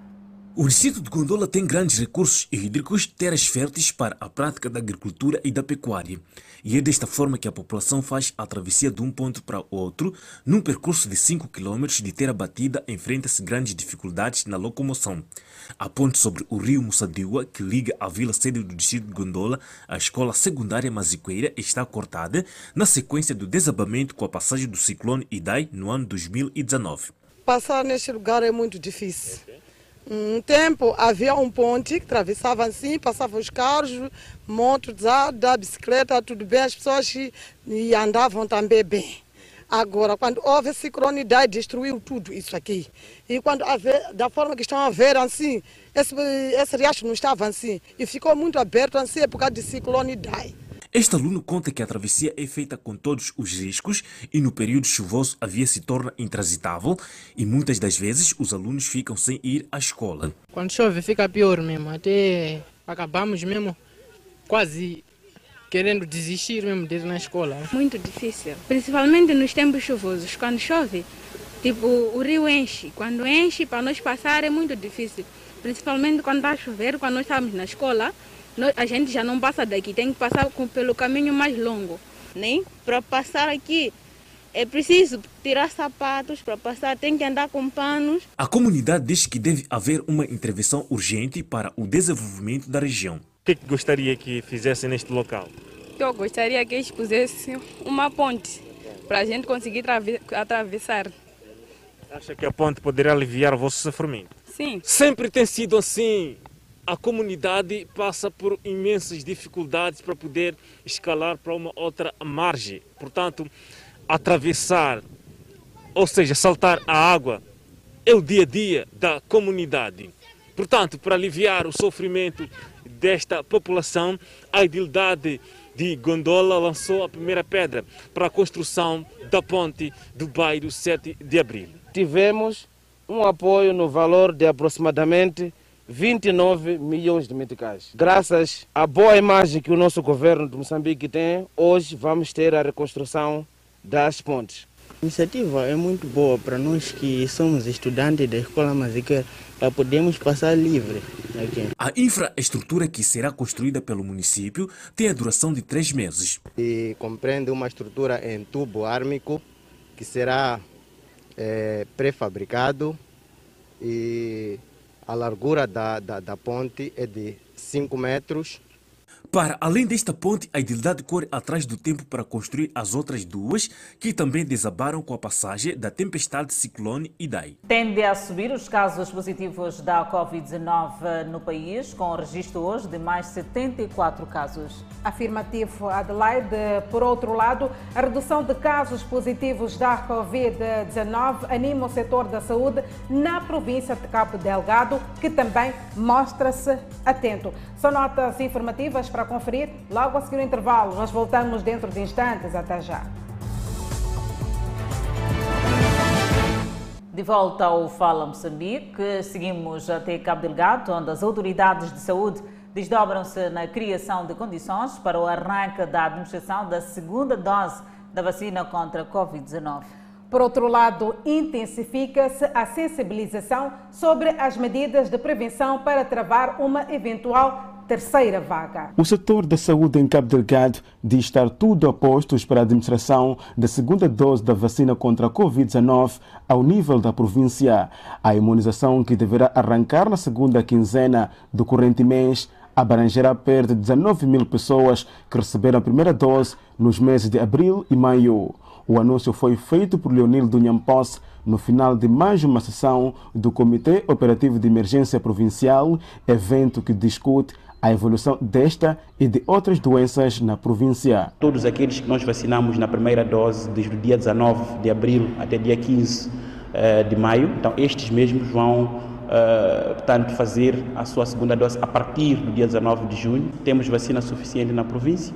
Speaker 43: O distrito de Gondola tem grandes recursos hídricos, terras férteis para a prática da agricultura e da pecuária. E é desta forma que a população faz a travessia de um ponto para outro, num percurso de 5 km de terra batida, enfrenta-se grandes dificuldades na locomoção. A ponte sobre o rio Mussadiwa, que liga a vila sede do distrito de Gondola à escola secundária Maziqueira, está cortada na sequência do desabamento com a passagem do ciclone Idai no ano 2019.
Speaker 44: Passar neste lugar é muito difícil. Um tempo havia um ponte que atravessava assim, passavam os carros, motos, da bicicleta, tudo bem, as pessoas andavam também bem. Agora, quando houve ciclone, destruiu tudo isso aqui. E quando da forma que estão a ver assim, esse, esse riacho não estava assim. E ficou muito aberto assim, por causa de ciclone Dai.
Speaker 43: Este aluno conta que a travessia é feita com todos os riscos e no período chuvoso a via se torna intransitável e muitas das vezes os alunos ficam sem ir à escola.
Speaker 34: Quando chove fica pior mesmo, até acabamos mesmo quase querendo desistir mesmo de ir na escola.
Speaker 45: Muito difícil, principalmente nos tempos chuvosos, quando chove, tipo o rio enche, quando enche para nós passar é muito difícil, principalmente quando está a chover, quando nós estamos na escola, a gente já não passa daqui, tem que passar pelo caminho mais longo. Nem para passar aqui é preciso tirar sapatos para passar, tem que andar com panos.
Speaker 43: A comunidade diz que deve haver uma intervenção urgente para o desenvolvimento da região.
Speaker 46: O que, que gostaria que fizesse neste local?
Speaker 45: Eu gostaria que eles pusessem uma ponte para a gente conseguir atravessar.
Speaker 46: Acha que a ponte poderia aliviar o vosso sofrimento?
Speaker 45: Sim.
Speaker 46: Sempre tem sido assim a comunidade passa por imensas dificuldades para poder escalar para uma outra margem. Portanto, atravessar, ou seja, saltar a água, é o dia a dia da comunidade. Portanto, para aliviar o sofrimento desta população, a idilidade de Gondola lançou a primeira pedra para a construção da ponte do bairro 7 de Abril.
Speaker 47: Tivemos um apoio no valor de aproximadamente 29 milhões de meticais. Graças à boa imagem que o nosso governo de Moçambique tem, hoje vamos ter a reconstrução das pontes.
Speaker 48: A iniciativa é muito boa para nós que somos estudantes da Escola Maziqueira, para podermos passar livre aqui.
Speaker 43: A infraestrutura que será construída pelo município tem a duração de três meses.
Speaker 48: E compreende uma estrutura em tubo ármico que será é, pré-fabricado e a largura da, da, da ponte é de 5 metros
Speaker 43: para além desta ponte, a idilidade corre atrás do tempo para construir as outras duas, que também desabaram com a passagem da tempestade ciclone Idai.
Speaker 1: Tende a subir os casos positivos da Covid-19 no país, com o registro hoje de mais 74 casos.
Speaker 2: Afirmativo, Adelaide. Por outro lado, a redução de casos positivos da Covid-19 anima o setor da saúde na província de Cabo Delgado, que também mostra-se atento. São notas informativas para conferir logo a seguir o intervalo. Nós voltamos dentro de instantes. Até já.
Speaker 1: De volta ao Fala Moçambique, seguimos até Cabo Delgado, onde as autoridades de saúde desdobram-se na criação de condições para o arranque da administração da segunda dose da vacina contra a Covid-19.
Speaker 2: Por outro lado, intensifica-se a sensibilização sobre as medidas de prevenção para travar uma eventual terceira vaga.
Speaker 49: O setor da saúde em Cabo Delgado diz estar tudo a postos para a administração da segunda dose da vacina contra a Covid-19 ao nível da província. A imunização, que deverá arrancar na segunda quinzena do corrente mês, abrangerá perto de 19 mil pessoas que receberam a primeira dose nos meses de abril e maio. O anúncio foi feito por Leonil Dunhampos no final de mais uma sessão do Comitê Operativo de Emergência Provincial, evento que discute a evolução desta e de outras doenças na província.
Speaker 50: Todos aqueles que nós vacinamos na primeira dose, desde o dia 19 de abril até dia 15 de maio, então estes mesmos vão Uh, portanto, fazer a sua segunda dose a partir do dia 19 de junho. Temos vacina suficiente na província.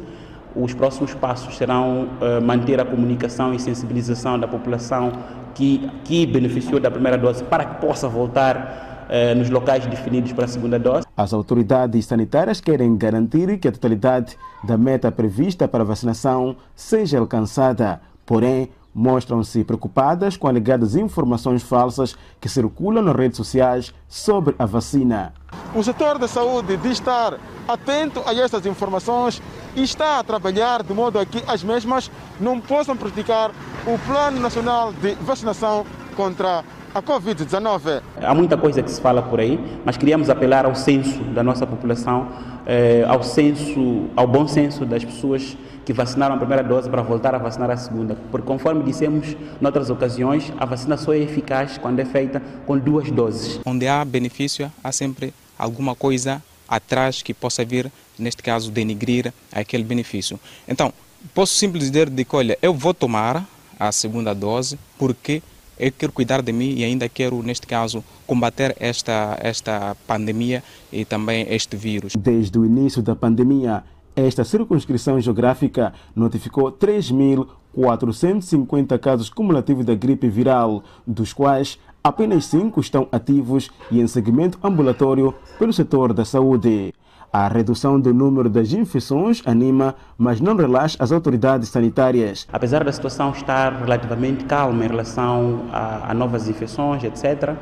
Speaker 50: Os próximos passos serão uh, manter a comunicação e sensibilização da população que, que beneficiou da primeira dose para que possa voltar uh, nos locais definidos para a segunda dose.
Speaker 49: As autoridades sanitárias querem garantir que a totalidade da meta prevista para vacinação seja alcançada. Porém, mostram-se preocupadas com alegadas informações falsas que circulam nas redes sociais sobre a vacina.
Speaker 3: O setor da saúde diz estar atento a estas informações e está a trabalhar de modo a que as mesmas não possam praticar o Plano Nacional de Vacinação contra a Covid-19.
Speaker 50: Há muita coisa que se fala por aí, mas queríamos apelar ao senso da nossa população, eh, ao senso, ao bom senso das pessoas que vacinaram a primeira dose para voltar a vacinar a segunda. Porque, conforme dissemos em outras ocasiões, a vacina só é eficaz quando é feita com duas doses.
Speaker 51: Onde há benefício, há sempre alguma coisa atrás que possa vir, neste caso, denigrir aquele benefício. Então, posso simplesmente dizer de que, olha, eu vou tomar a segunda dose porque eu quero cuidar de mim e ainda quero, neste caso, combater esta, esta pandemia e também este vírus.
Speaker 49: Desde o início da pandemia, esta circunscrição geográfica notificou 3.450 casos cumulativos da gripe viral, dos quais apenas 5 estão ativos e em seguimento ambulatório pelo setor da saúde. A redução do número das infecções anima, mas não relaxa as autoridades sanitárias.
Speaker 50: Apesar da situação estar relativamente calma em relação a, a novas infecções, etc.,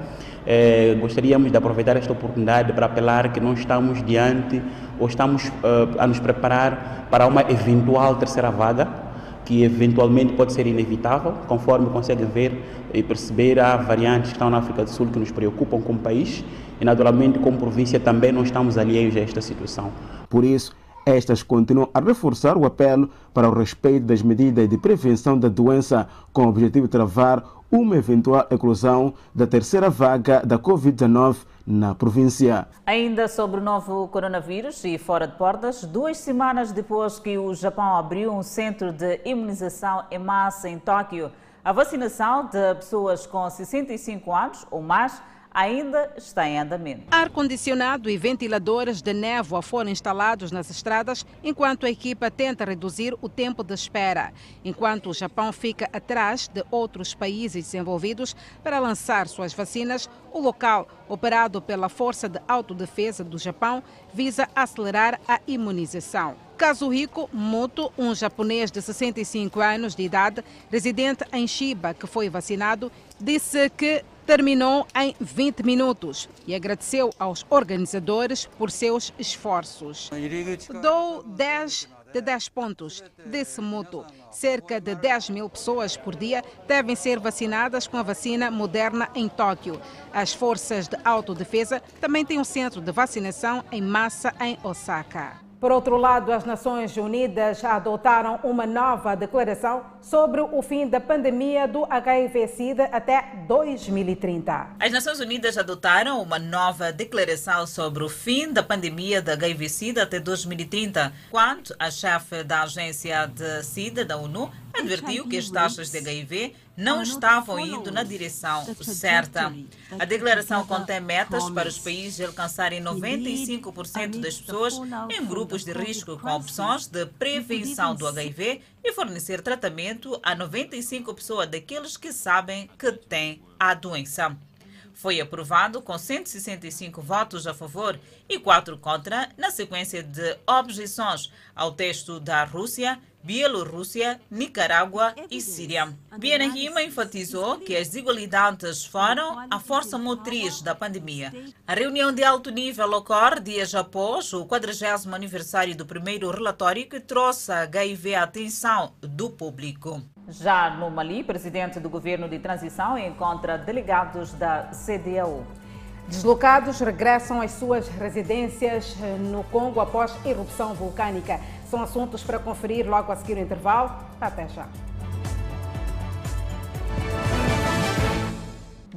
Speaker 50: eh, gostaríamos de aproveitar esta oportunidade para apelar que não estamos diante ou estamos uh, a nos preparar para uma eventual terceira vaga, que eventualmente pode ser inevitável, conforme conseguem ver e perceber, há variantes que estão na África do Sul que nos preocupam como país e, naturalmente, como província também não estamos alheios a esta situação.
Speaker 49: Por isso, estas continuam a reforçar o apelo para o respeito das medidas de prevenção da doença, com o objetivo de travar uma eventual eclosão da terceira vaga da Covid-19 na província.
Speaker 1: Ainda sobre o novo coronavírus e fora de portas, duas semanas depois que o Japão abriu um centro de imunização em massa em Tóquio, a vacinação de pessoas com 65 anos ou mais ainda está em andamento.
Speaker 2: Ar-condicionado e ventiladores de névoa foram instalados nas estradas enquanto a equipa tenta reduzir o tempo de espera. Enquanto o Japão fica atrás de outros países desenvolvidos para lançar suas vacinas, o local, operado pela Força de Autodefesa do Japão, visa acelerar a imunização. Kazuhiko Moto, um japonês de 65 anos de idade, residente em Shiba, que foi vacinado, disse que terminou em 20 minutos e agradeceu aos organizadores por seus esforços. Dou 10 de 10 pontos. Desse modo, cerca de 10 mil pessoas por dia devem ser vacinadas com a vacina moderna em Tóquio. As forças de autodefesa também têm um centro de vacinação em massa em Osaka. Por outro lado, as Nações Unidas adotaram uma nova declaração sobre o fim da pandemia do HIV-Sida até 2030.
Speaker 1: As Nações Unidas adotaram uma nova declaração sobre o fim da pandemia da HIV-Sida até 2030, quando a chefe da agência de SIDA da ONU advertiu que as taxas de HIV não estavam indo na direção certa. A declaração contém metas para os países alcançarem 95% das pessoas em grupos de risco com opções de prevenção do HIV e fornecer tratamento a 95 pessoas daqueles que sabem que têm a doença. Foi aprovado com 165 votos a favor e 4 contra, na sequência de objeções ao texto da Rússia, Bielorrússia, Nicarágua e Síria. Biana Rima enfatizou que as desigualdades foram a força motriz da pandemia. A reunião de alto nível ocorre dias após o 40 aniversário do primeiro relatório que trouxe a HIV à atenção do público. Já no Mali, presidente do governo de transição encontra delegados da CDAO.
Speaker 2: Deslocados regressam às suas residências no Congo após erupção vulcânica. São assuntos para conferir logo a seguir o intervalo. Até já.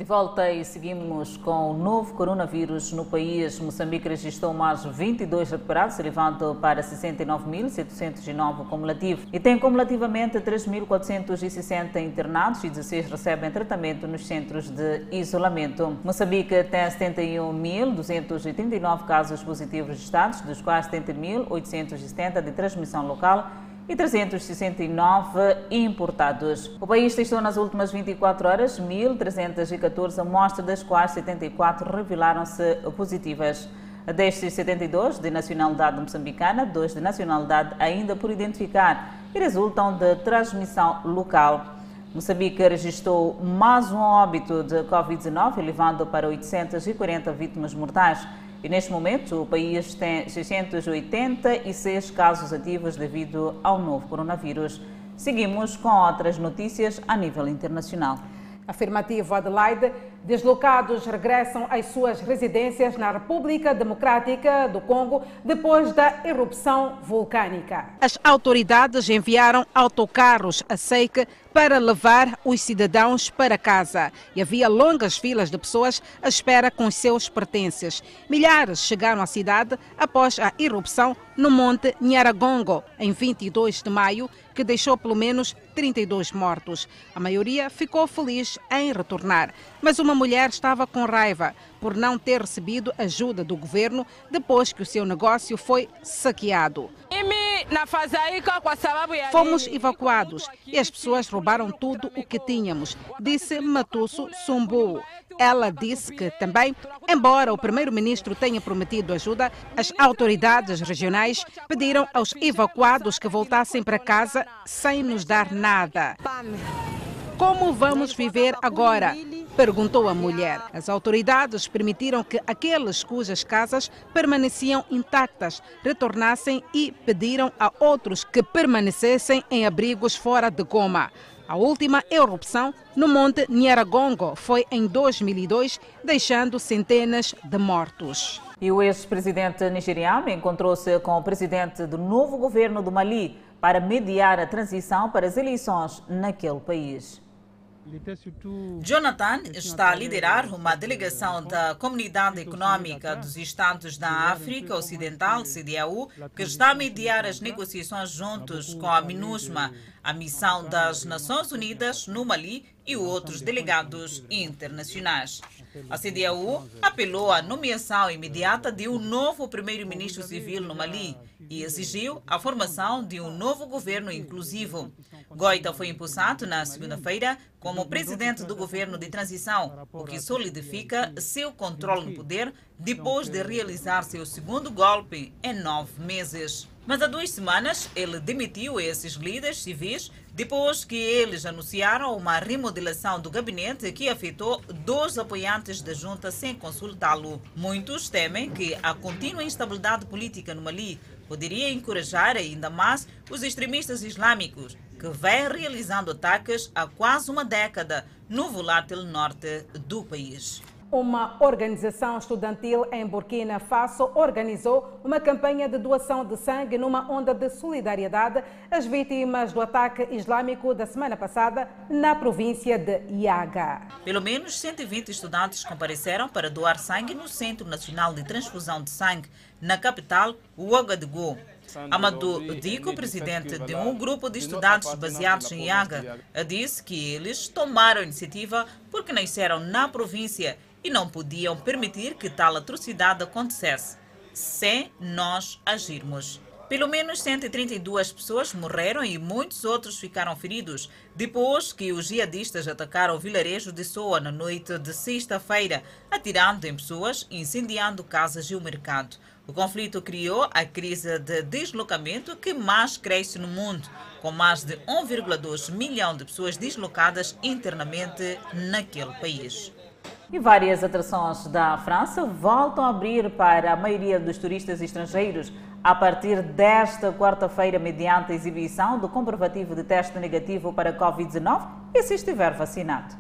Speaker 1: De volta e seguimos com o novo coronavírus no país. Moçambique registrou mais 22 recuperados, elevando para 69.709 cumulativo. E tem cumulativamente 3.460 internados e 16 recebem tratamento nos centros de isolamento. Moçambique tem 71.239 casos positivos registrados, dos quais 70.870 de transmissão local e 369 importados. O país testou nas últimas 24 horas 1.314 amostras, das quais 74 revelaram-se positivas. Destes 72 de nacionalidade moçambicana, dois de nacionalidade ainda por identificar e resultam de transmissão local. Moçambique registrou mais um óbito de Covid-19, elevando para 840 vítimas mortais. E neste momento o país tem 686 casos ativos devido ao novo coronavírus. Seguimos com outras notícias a nível internacional.
Speaker 2: Afirmativo Adelaide, deslocados regressam às suas residências na República Democrática do Congo depois da erupção vulcânica. As autoridades enviaram autocarros a SEIC para levar os cidadãos para casa e havia longas filas de pessoas à espera com seus pertences. Milhares chegaram à cidade após a erupção no Monte Nyaragongo, em 22 de maio, que deixou pelo menos 32 mortos. A maioria ficou feliz em retornar, mas uma mulher estava com raiva por não ter recebido ajuda do governo depois que o seu negócio foi saqueado. Fomos evacuados e as pessoas roubaram tudo o que tínhamos, disse Matusso Sumbu. Ela disse que também, embora o primeiro-ministro tenha prometido ajuda, as autoridades regionais pediram aos evacuados que voltassem para casa sem nos dar nada. Como vamos viver agora? Perguntou a mulher. As autoridades permitiram que aqueles cujas casas permaneciam intactas retornassem e pediram a outros que permanecessem em abrigos fora de Goma. A última erupção no Monte Nyaragongo foi em 2002, deixando centenas de mortos.
Speaker 1: E o ex-presidente nigeriano encontrou-se com o presidente do novo governo do Mali para mediar a transição para as eleições naquele país. Jonathan está a liderar uma delegação da Comunidade Econômica dos Estados da África Ocidental, CDAO, que está a mediar as negociações juntos com a MINUSMA, a missão das Nações Unidas no Mali e outros delegados internacionais. A CDAO apelou à nomeação imediata de um novo primeiro-ministro civil no Mali e exigiu a formação de um novo governo inclusivo. Goita foi impulsado na segunda-feira como presidente do governo de transição, o que solidifica seu controle no poder depois de realizar seu segundo golpe em nove meses. Mas há duas semanas ele demitiu esses líderes civis depois que eles anunciaram uma remodelação do gabinete que afetou dois apoiantes da junta sem consultá-lo. Muitos temem que a contínua instabilidade política no Mali poderia encorajar ainda mais os extremistas islâmicos, que vêm realizando ataques há quase uma década no volátil norte do país.
Speaker 2: Uma organização estudantil em Burkina Faso organizou uma campanha de doação de sangue numa onda de solidariedade às vítimas do ataque islâmico da semana passada na província de Iaga.
Speaker 1: Pelo menos 120 estudantes compareceram para doar sangue no Centro Nacional de Transfusão de Sangue, na capital, Ouagadougou. Amadou Dico, presidente de um grupo de estudantes baseados em Iaga, disse que eles tomaram a iniciativa porque nasceram na província e não podiam permitir que tal atrocidade acontecesse sem nós agirmos. Pelo menos 132 pessoas morreram e muitos outros ficaram feridos depois que os jihadistas atacaram o vilarejo de Soa na noite de sexta-feira, atirando em pessoas e incendiando casas e o mercado. O conflito criou a crise de deslocamento que mais cresce no mundo, com mais de 1,2 milhão de pessoas deslocadas internamente naquele país. E várias atrações da França voltam a abrir para a maioria dos turistas estrangeiros a partir desta quarta-feira, mediante a exibição do comprovativo de teste negativo para Covid-19 e se estiver vacinado.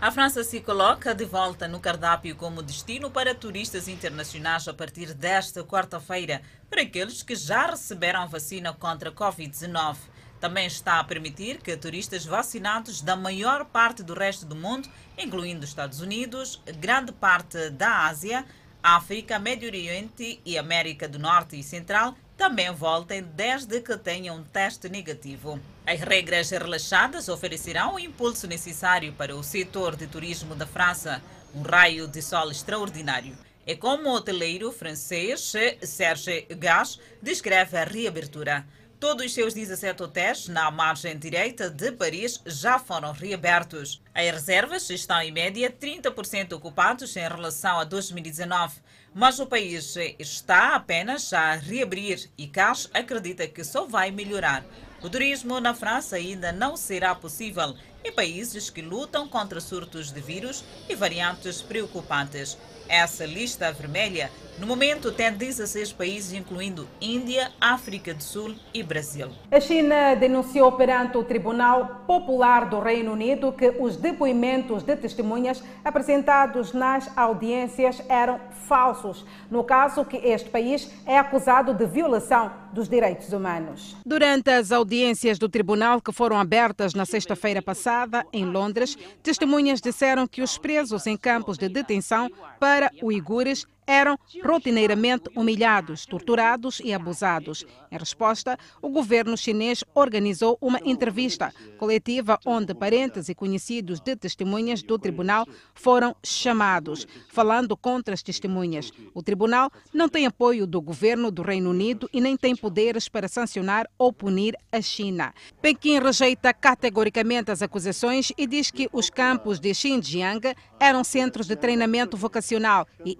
Speaker 1: A França se coloca de volta no cardápio como destino para turistas internacionais a partir desta quarta-feira, para aqueles que já receberam a vacina contra a Covid-19. Também está a permitir que turistas vacinados da maior parte do resto do mundo, incluindo Estados Unidos, grande parte da Ásia, África, Médio Oriente e América do Norte e Central também voltem desde que tenham um teste negativo. As regras relaxadas oferecerão o impulso necessário para o setor de turismo da França, um raio de sol extraordinário. É como o hoteleiro francês Serge Gas descreve a reabertura. Todos os seus 17 hotéis na margem direita de Paris já foram reabertos. As reservas estão em média 30% ocupados em relação a 2019, mas o país está apenas a reabrir e Cash acredita que só vai melhorar. O turismo na França ainda não será possível em países que lutam contra surtos de vírus e variantes preocupantes. Essa lista vermelha, no momento, tem 16 países, incluindo Índia, África do Sul e Brasil.
Speaker 2: A China denunciou perante o Tribunal Popular do Reino Unido que os depoimentos de testemunhas apresentados nas audiências eram falsos, no caso que este país é acusado de violação dos direitos humanos. Durante as audiências do tribunal que foram abertas na sexta-feira passada em Londres, testemunhas disseram que os presos em campos de detenção para uigures eram rotineiramente humilhados, torturados e abusados. Em resposta, o governo chinês organizou uma entrevista coletiva onde parentes e conhecidos de testemunhas do tribunal foram chamados, falando contra as testemunhas. O tribunal não tem apoio do governo do Reino Unido e nem tem poderes para sancionar ou punir a China. Pequim rejeita categoricamente as acusações e diz que os campos de Xinjiang eram centros de treinamento vocacional e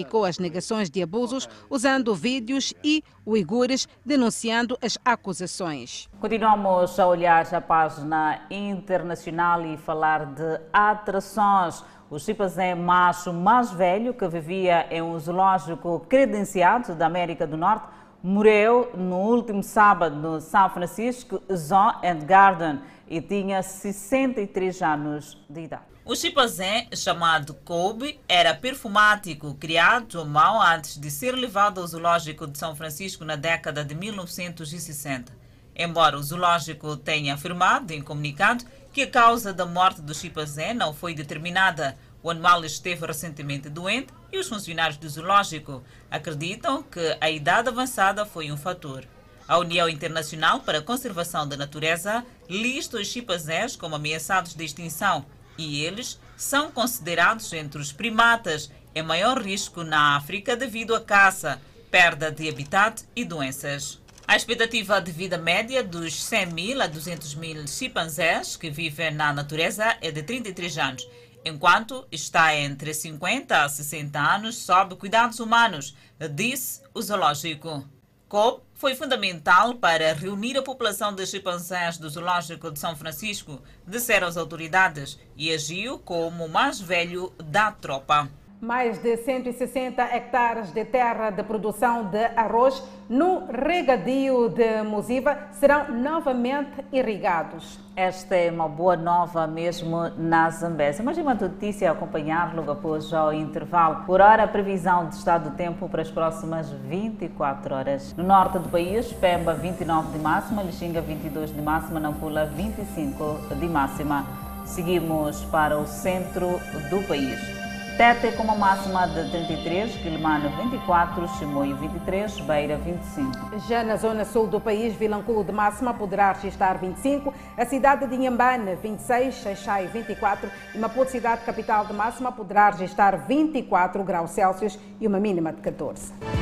Speaker 2: intensificou as negações de abusos usando vídeos e uigures denunciando as acusações.
Speaker 1: Continuamos a olhar a página internacional e falar de atrações. O chimpanzé macho mais velho que vivia em um zoológico credenciado da América do Norte morreu no último sábado no São Francisco Zoo and Garden e tinha 63 anos de idade. O chimpanzé, chamado Kobe, era perfumático, criado à mão antes de ser levado ao zoológico de São Francisco na década de 1960. Embora o zoológico tenha afirmado em comunicado que a causa da morte do chimpanzé não foi determinada, o animal esteve recentemente doente e os funcionários do zoológico acreditam que a idade avançada foi um fator. A União Internacional para a Conservação da Natureza lista os chimpanzés como ameaçados de extinção e eles são considerados entre os primatas em maior risco na África devido à caça, perda de habitat e doenças. A expectativa de vida média dos 100 mil a 200 mil chimpanzés que vivem na natureza é de 33 anos enquanto está entre 50 a 60 anos sob cuidados humanos, disse o zoológico. Cobb foi fundamental para reunir a população de chimpanzés do Zoológico de São Francisco, disseram as autoridades, e agiu como o mais velho da tropa.
Speaker 2: Mais de 160 hectares de terra de produção de arroz no regadio de Musiva serão novamente irrigados.
Speaker 1: Esta é uma boa nova mesmo na Zambésia. Mas uma notícia a acompanhar logo após o intervalo. Por hora, a previsão de estado do tempo para as próximas 24 horas. No norte do país, Pemba 29 de máxima, Lixinga 22 de máxima, Nampula 25 de máxima. Seguimos para o centro do país. Tete com uma máxima de 33, Quilimane 24, Chimoio 23, Beira 25.
Speaker 2: Já na zona sul do país, Vilanculo de máxima poderá registrar 25, a cidade de Inhambane 26, Xaixai 24 e Maputo, cidade capital de máxima, poderá registrar 24 graus Celsius e uma mínima de 14.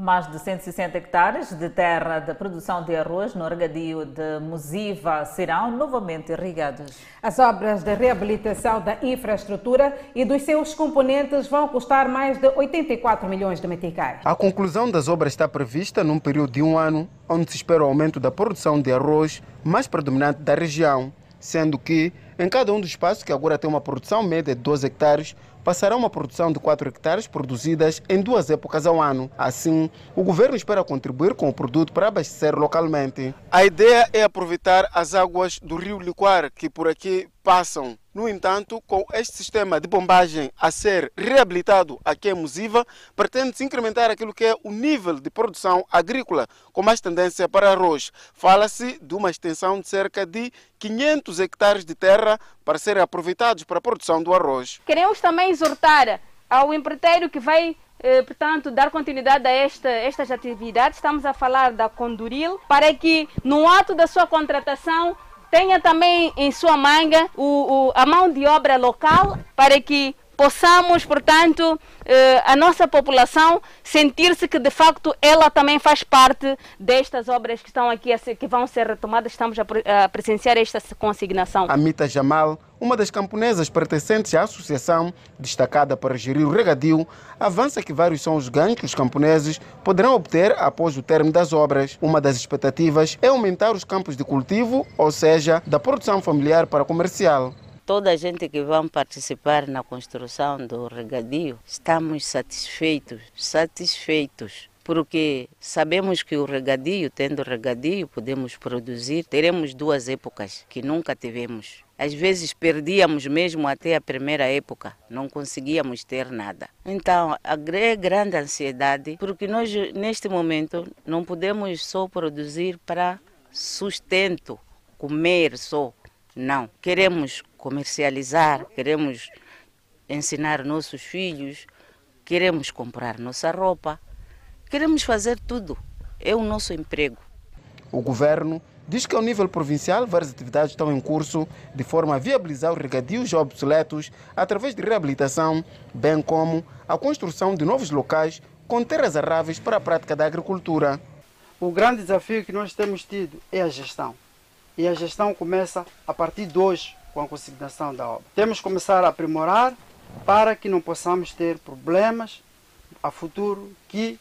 Speaker 1: Mais de 160 hectares de terra de produção de arroz no regadio de Musiva serão novamente irrigados.
Speaker 2: As obras de reabilitação da infraestrutura e dos seus componentes vão custar mais de 84 milhões de meticais.
Speaker 32: A conclusão das obras está prevista num período de um ano, onde se espera o aumento da produção de arroz mais predominante da região, sendo que em cada um dos espaços, que agora tem uma produção média de 12 hectares, passará uma produção de 4 hectares produzidas em duas épocas ao ano. Assim, o governo espera contribuir com o produto para abastecer localmente. A ideia é aproveitar as águas do rio Liquar, que por aqui passam. No entanto, com este sistema de bombagem a ser reabilitado aqui em Musiva, pretende-se incrementar aquilo que é o nível de produção agrícola, com mais tendência para arroz. Fala-se de uma extensão de cerca de 500 hectares de terra para serem aproveitados para a produção do arroz.
Speaker 52: Queremos também exortar ao empreiteiro que vai eh, portanto, dar continuidade a esta, estas atividades. Estamos a falar da Conduril, para que no ato da sua contratação tenha também em sua manga o, o, a mão de obra local para que possamos, portanto, eh, a nossa população sentir-se que de facto ela também faz parte destas obras que estão aqui, que vão ser retomadas. Estamos a presenciar esta consignação.
Speaker 32: Amita Jamal, uma das camponesas pertencentes à associação, destacada para gerir o regadio, avança que vários são os ganhos que os camponeses poderão obter após o término das obras. Uma das expectativas é aumentar os campos de cultivo, ou seja, da produção familiar para comercial
Speaker 53: toda a gente que vai participar na construção do regadio, estamos satisfeitos, satisfeitos, porque sabemos que o regadio, tendo regadio, podemos produzir, teremos duas épocas que nunca tivemos. Às vezes perdíamos mesmo até a primeira época, não conseguíamos ter nada. Então, a grande ansiedade, porque nós neste momento não podemos só produzir para sustento, comer só. Não, queremos comercializar, queremos ensinar nossos filhos, queremos comprar nossa roupa, queremos fazer tudo. É o nosso emprego.
Speaker 32: O governo diz que ao nível provincial várias atividades estão em curso de forma a viabilizar os regadios obsoletos através de reabilitação, bem como a construção de novos locais com terras arráveis para a prática da agricultura.
Speaker 54: O grande desafio que nós temos tido é a gestão. E a gestão começa a partir de hoje, com a consignação da obra. Temos que começar a aprimorar para que não possamos ter problemas a futuro que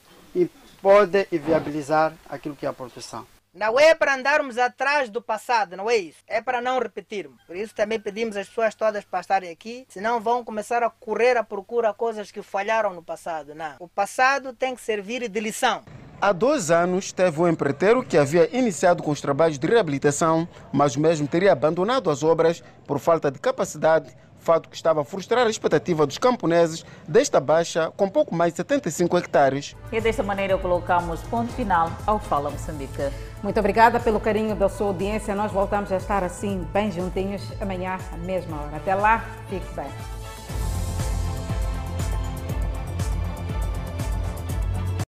Speaker 54: podem inviabilizar aquilo que é a produção.
Speaker 55: Não é para andarmos atrás do passado, não é isso. É para não repetirmos. Por isso também pedimos às pessoas todas para estarem aqui, senão vão começar a correr à procura coisas que falharam no passado. Não. O passado tem que servir de lição.
Speaker 32: Há dois anos teve um empreiteiro que havia iniciado com os trabalhos de reabilitação, mas mesmo teria abandonado as obras por falta de capacidade, fato que estava a frustrar a expectativa dos camponeses desta baixa com pouco mais de 75 hectares.
Speaker 1: E desta maneira colocamos ponto final ao Fala Moçambique.
Speaker 2: Muito obrigada pelo carinho da sua audiência. Nós voltamos a estar assim, bem juntinhos, amanhã, à mesma hora. Até lá, fique bem.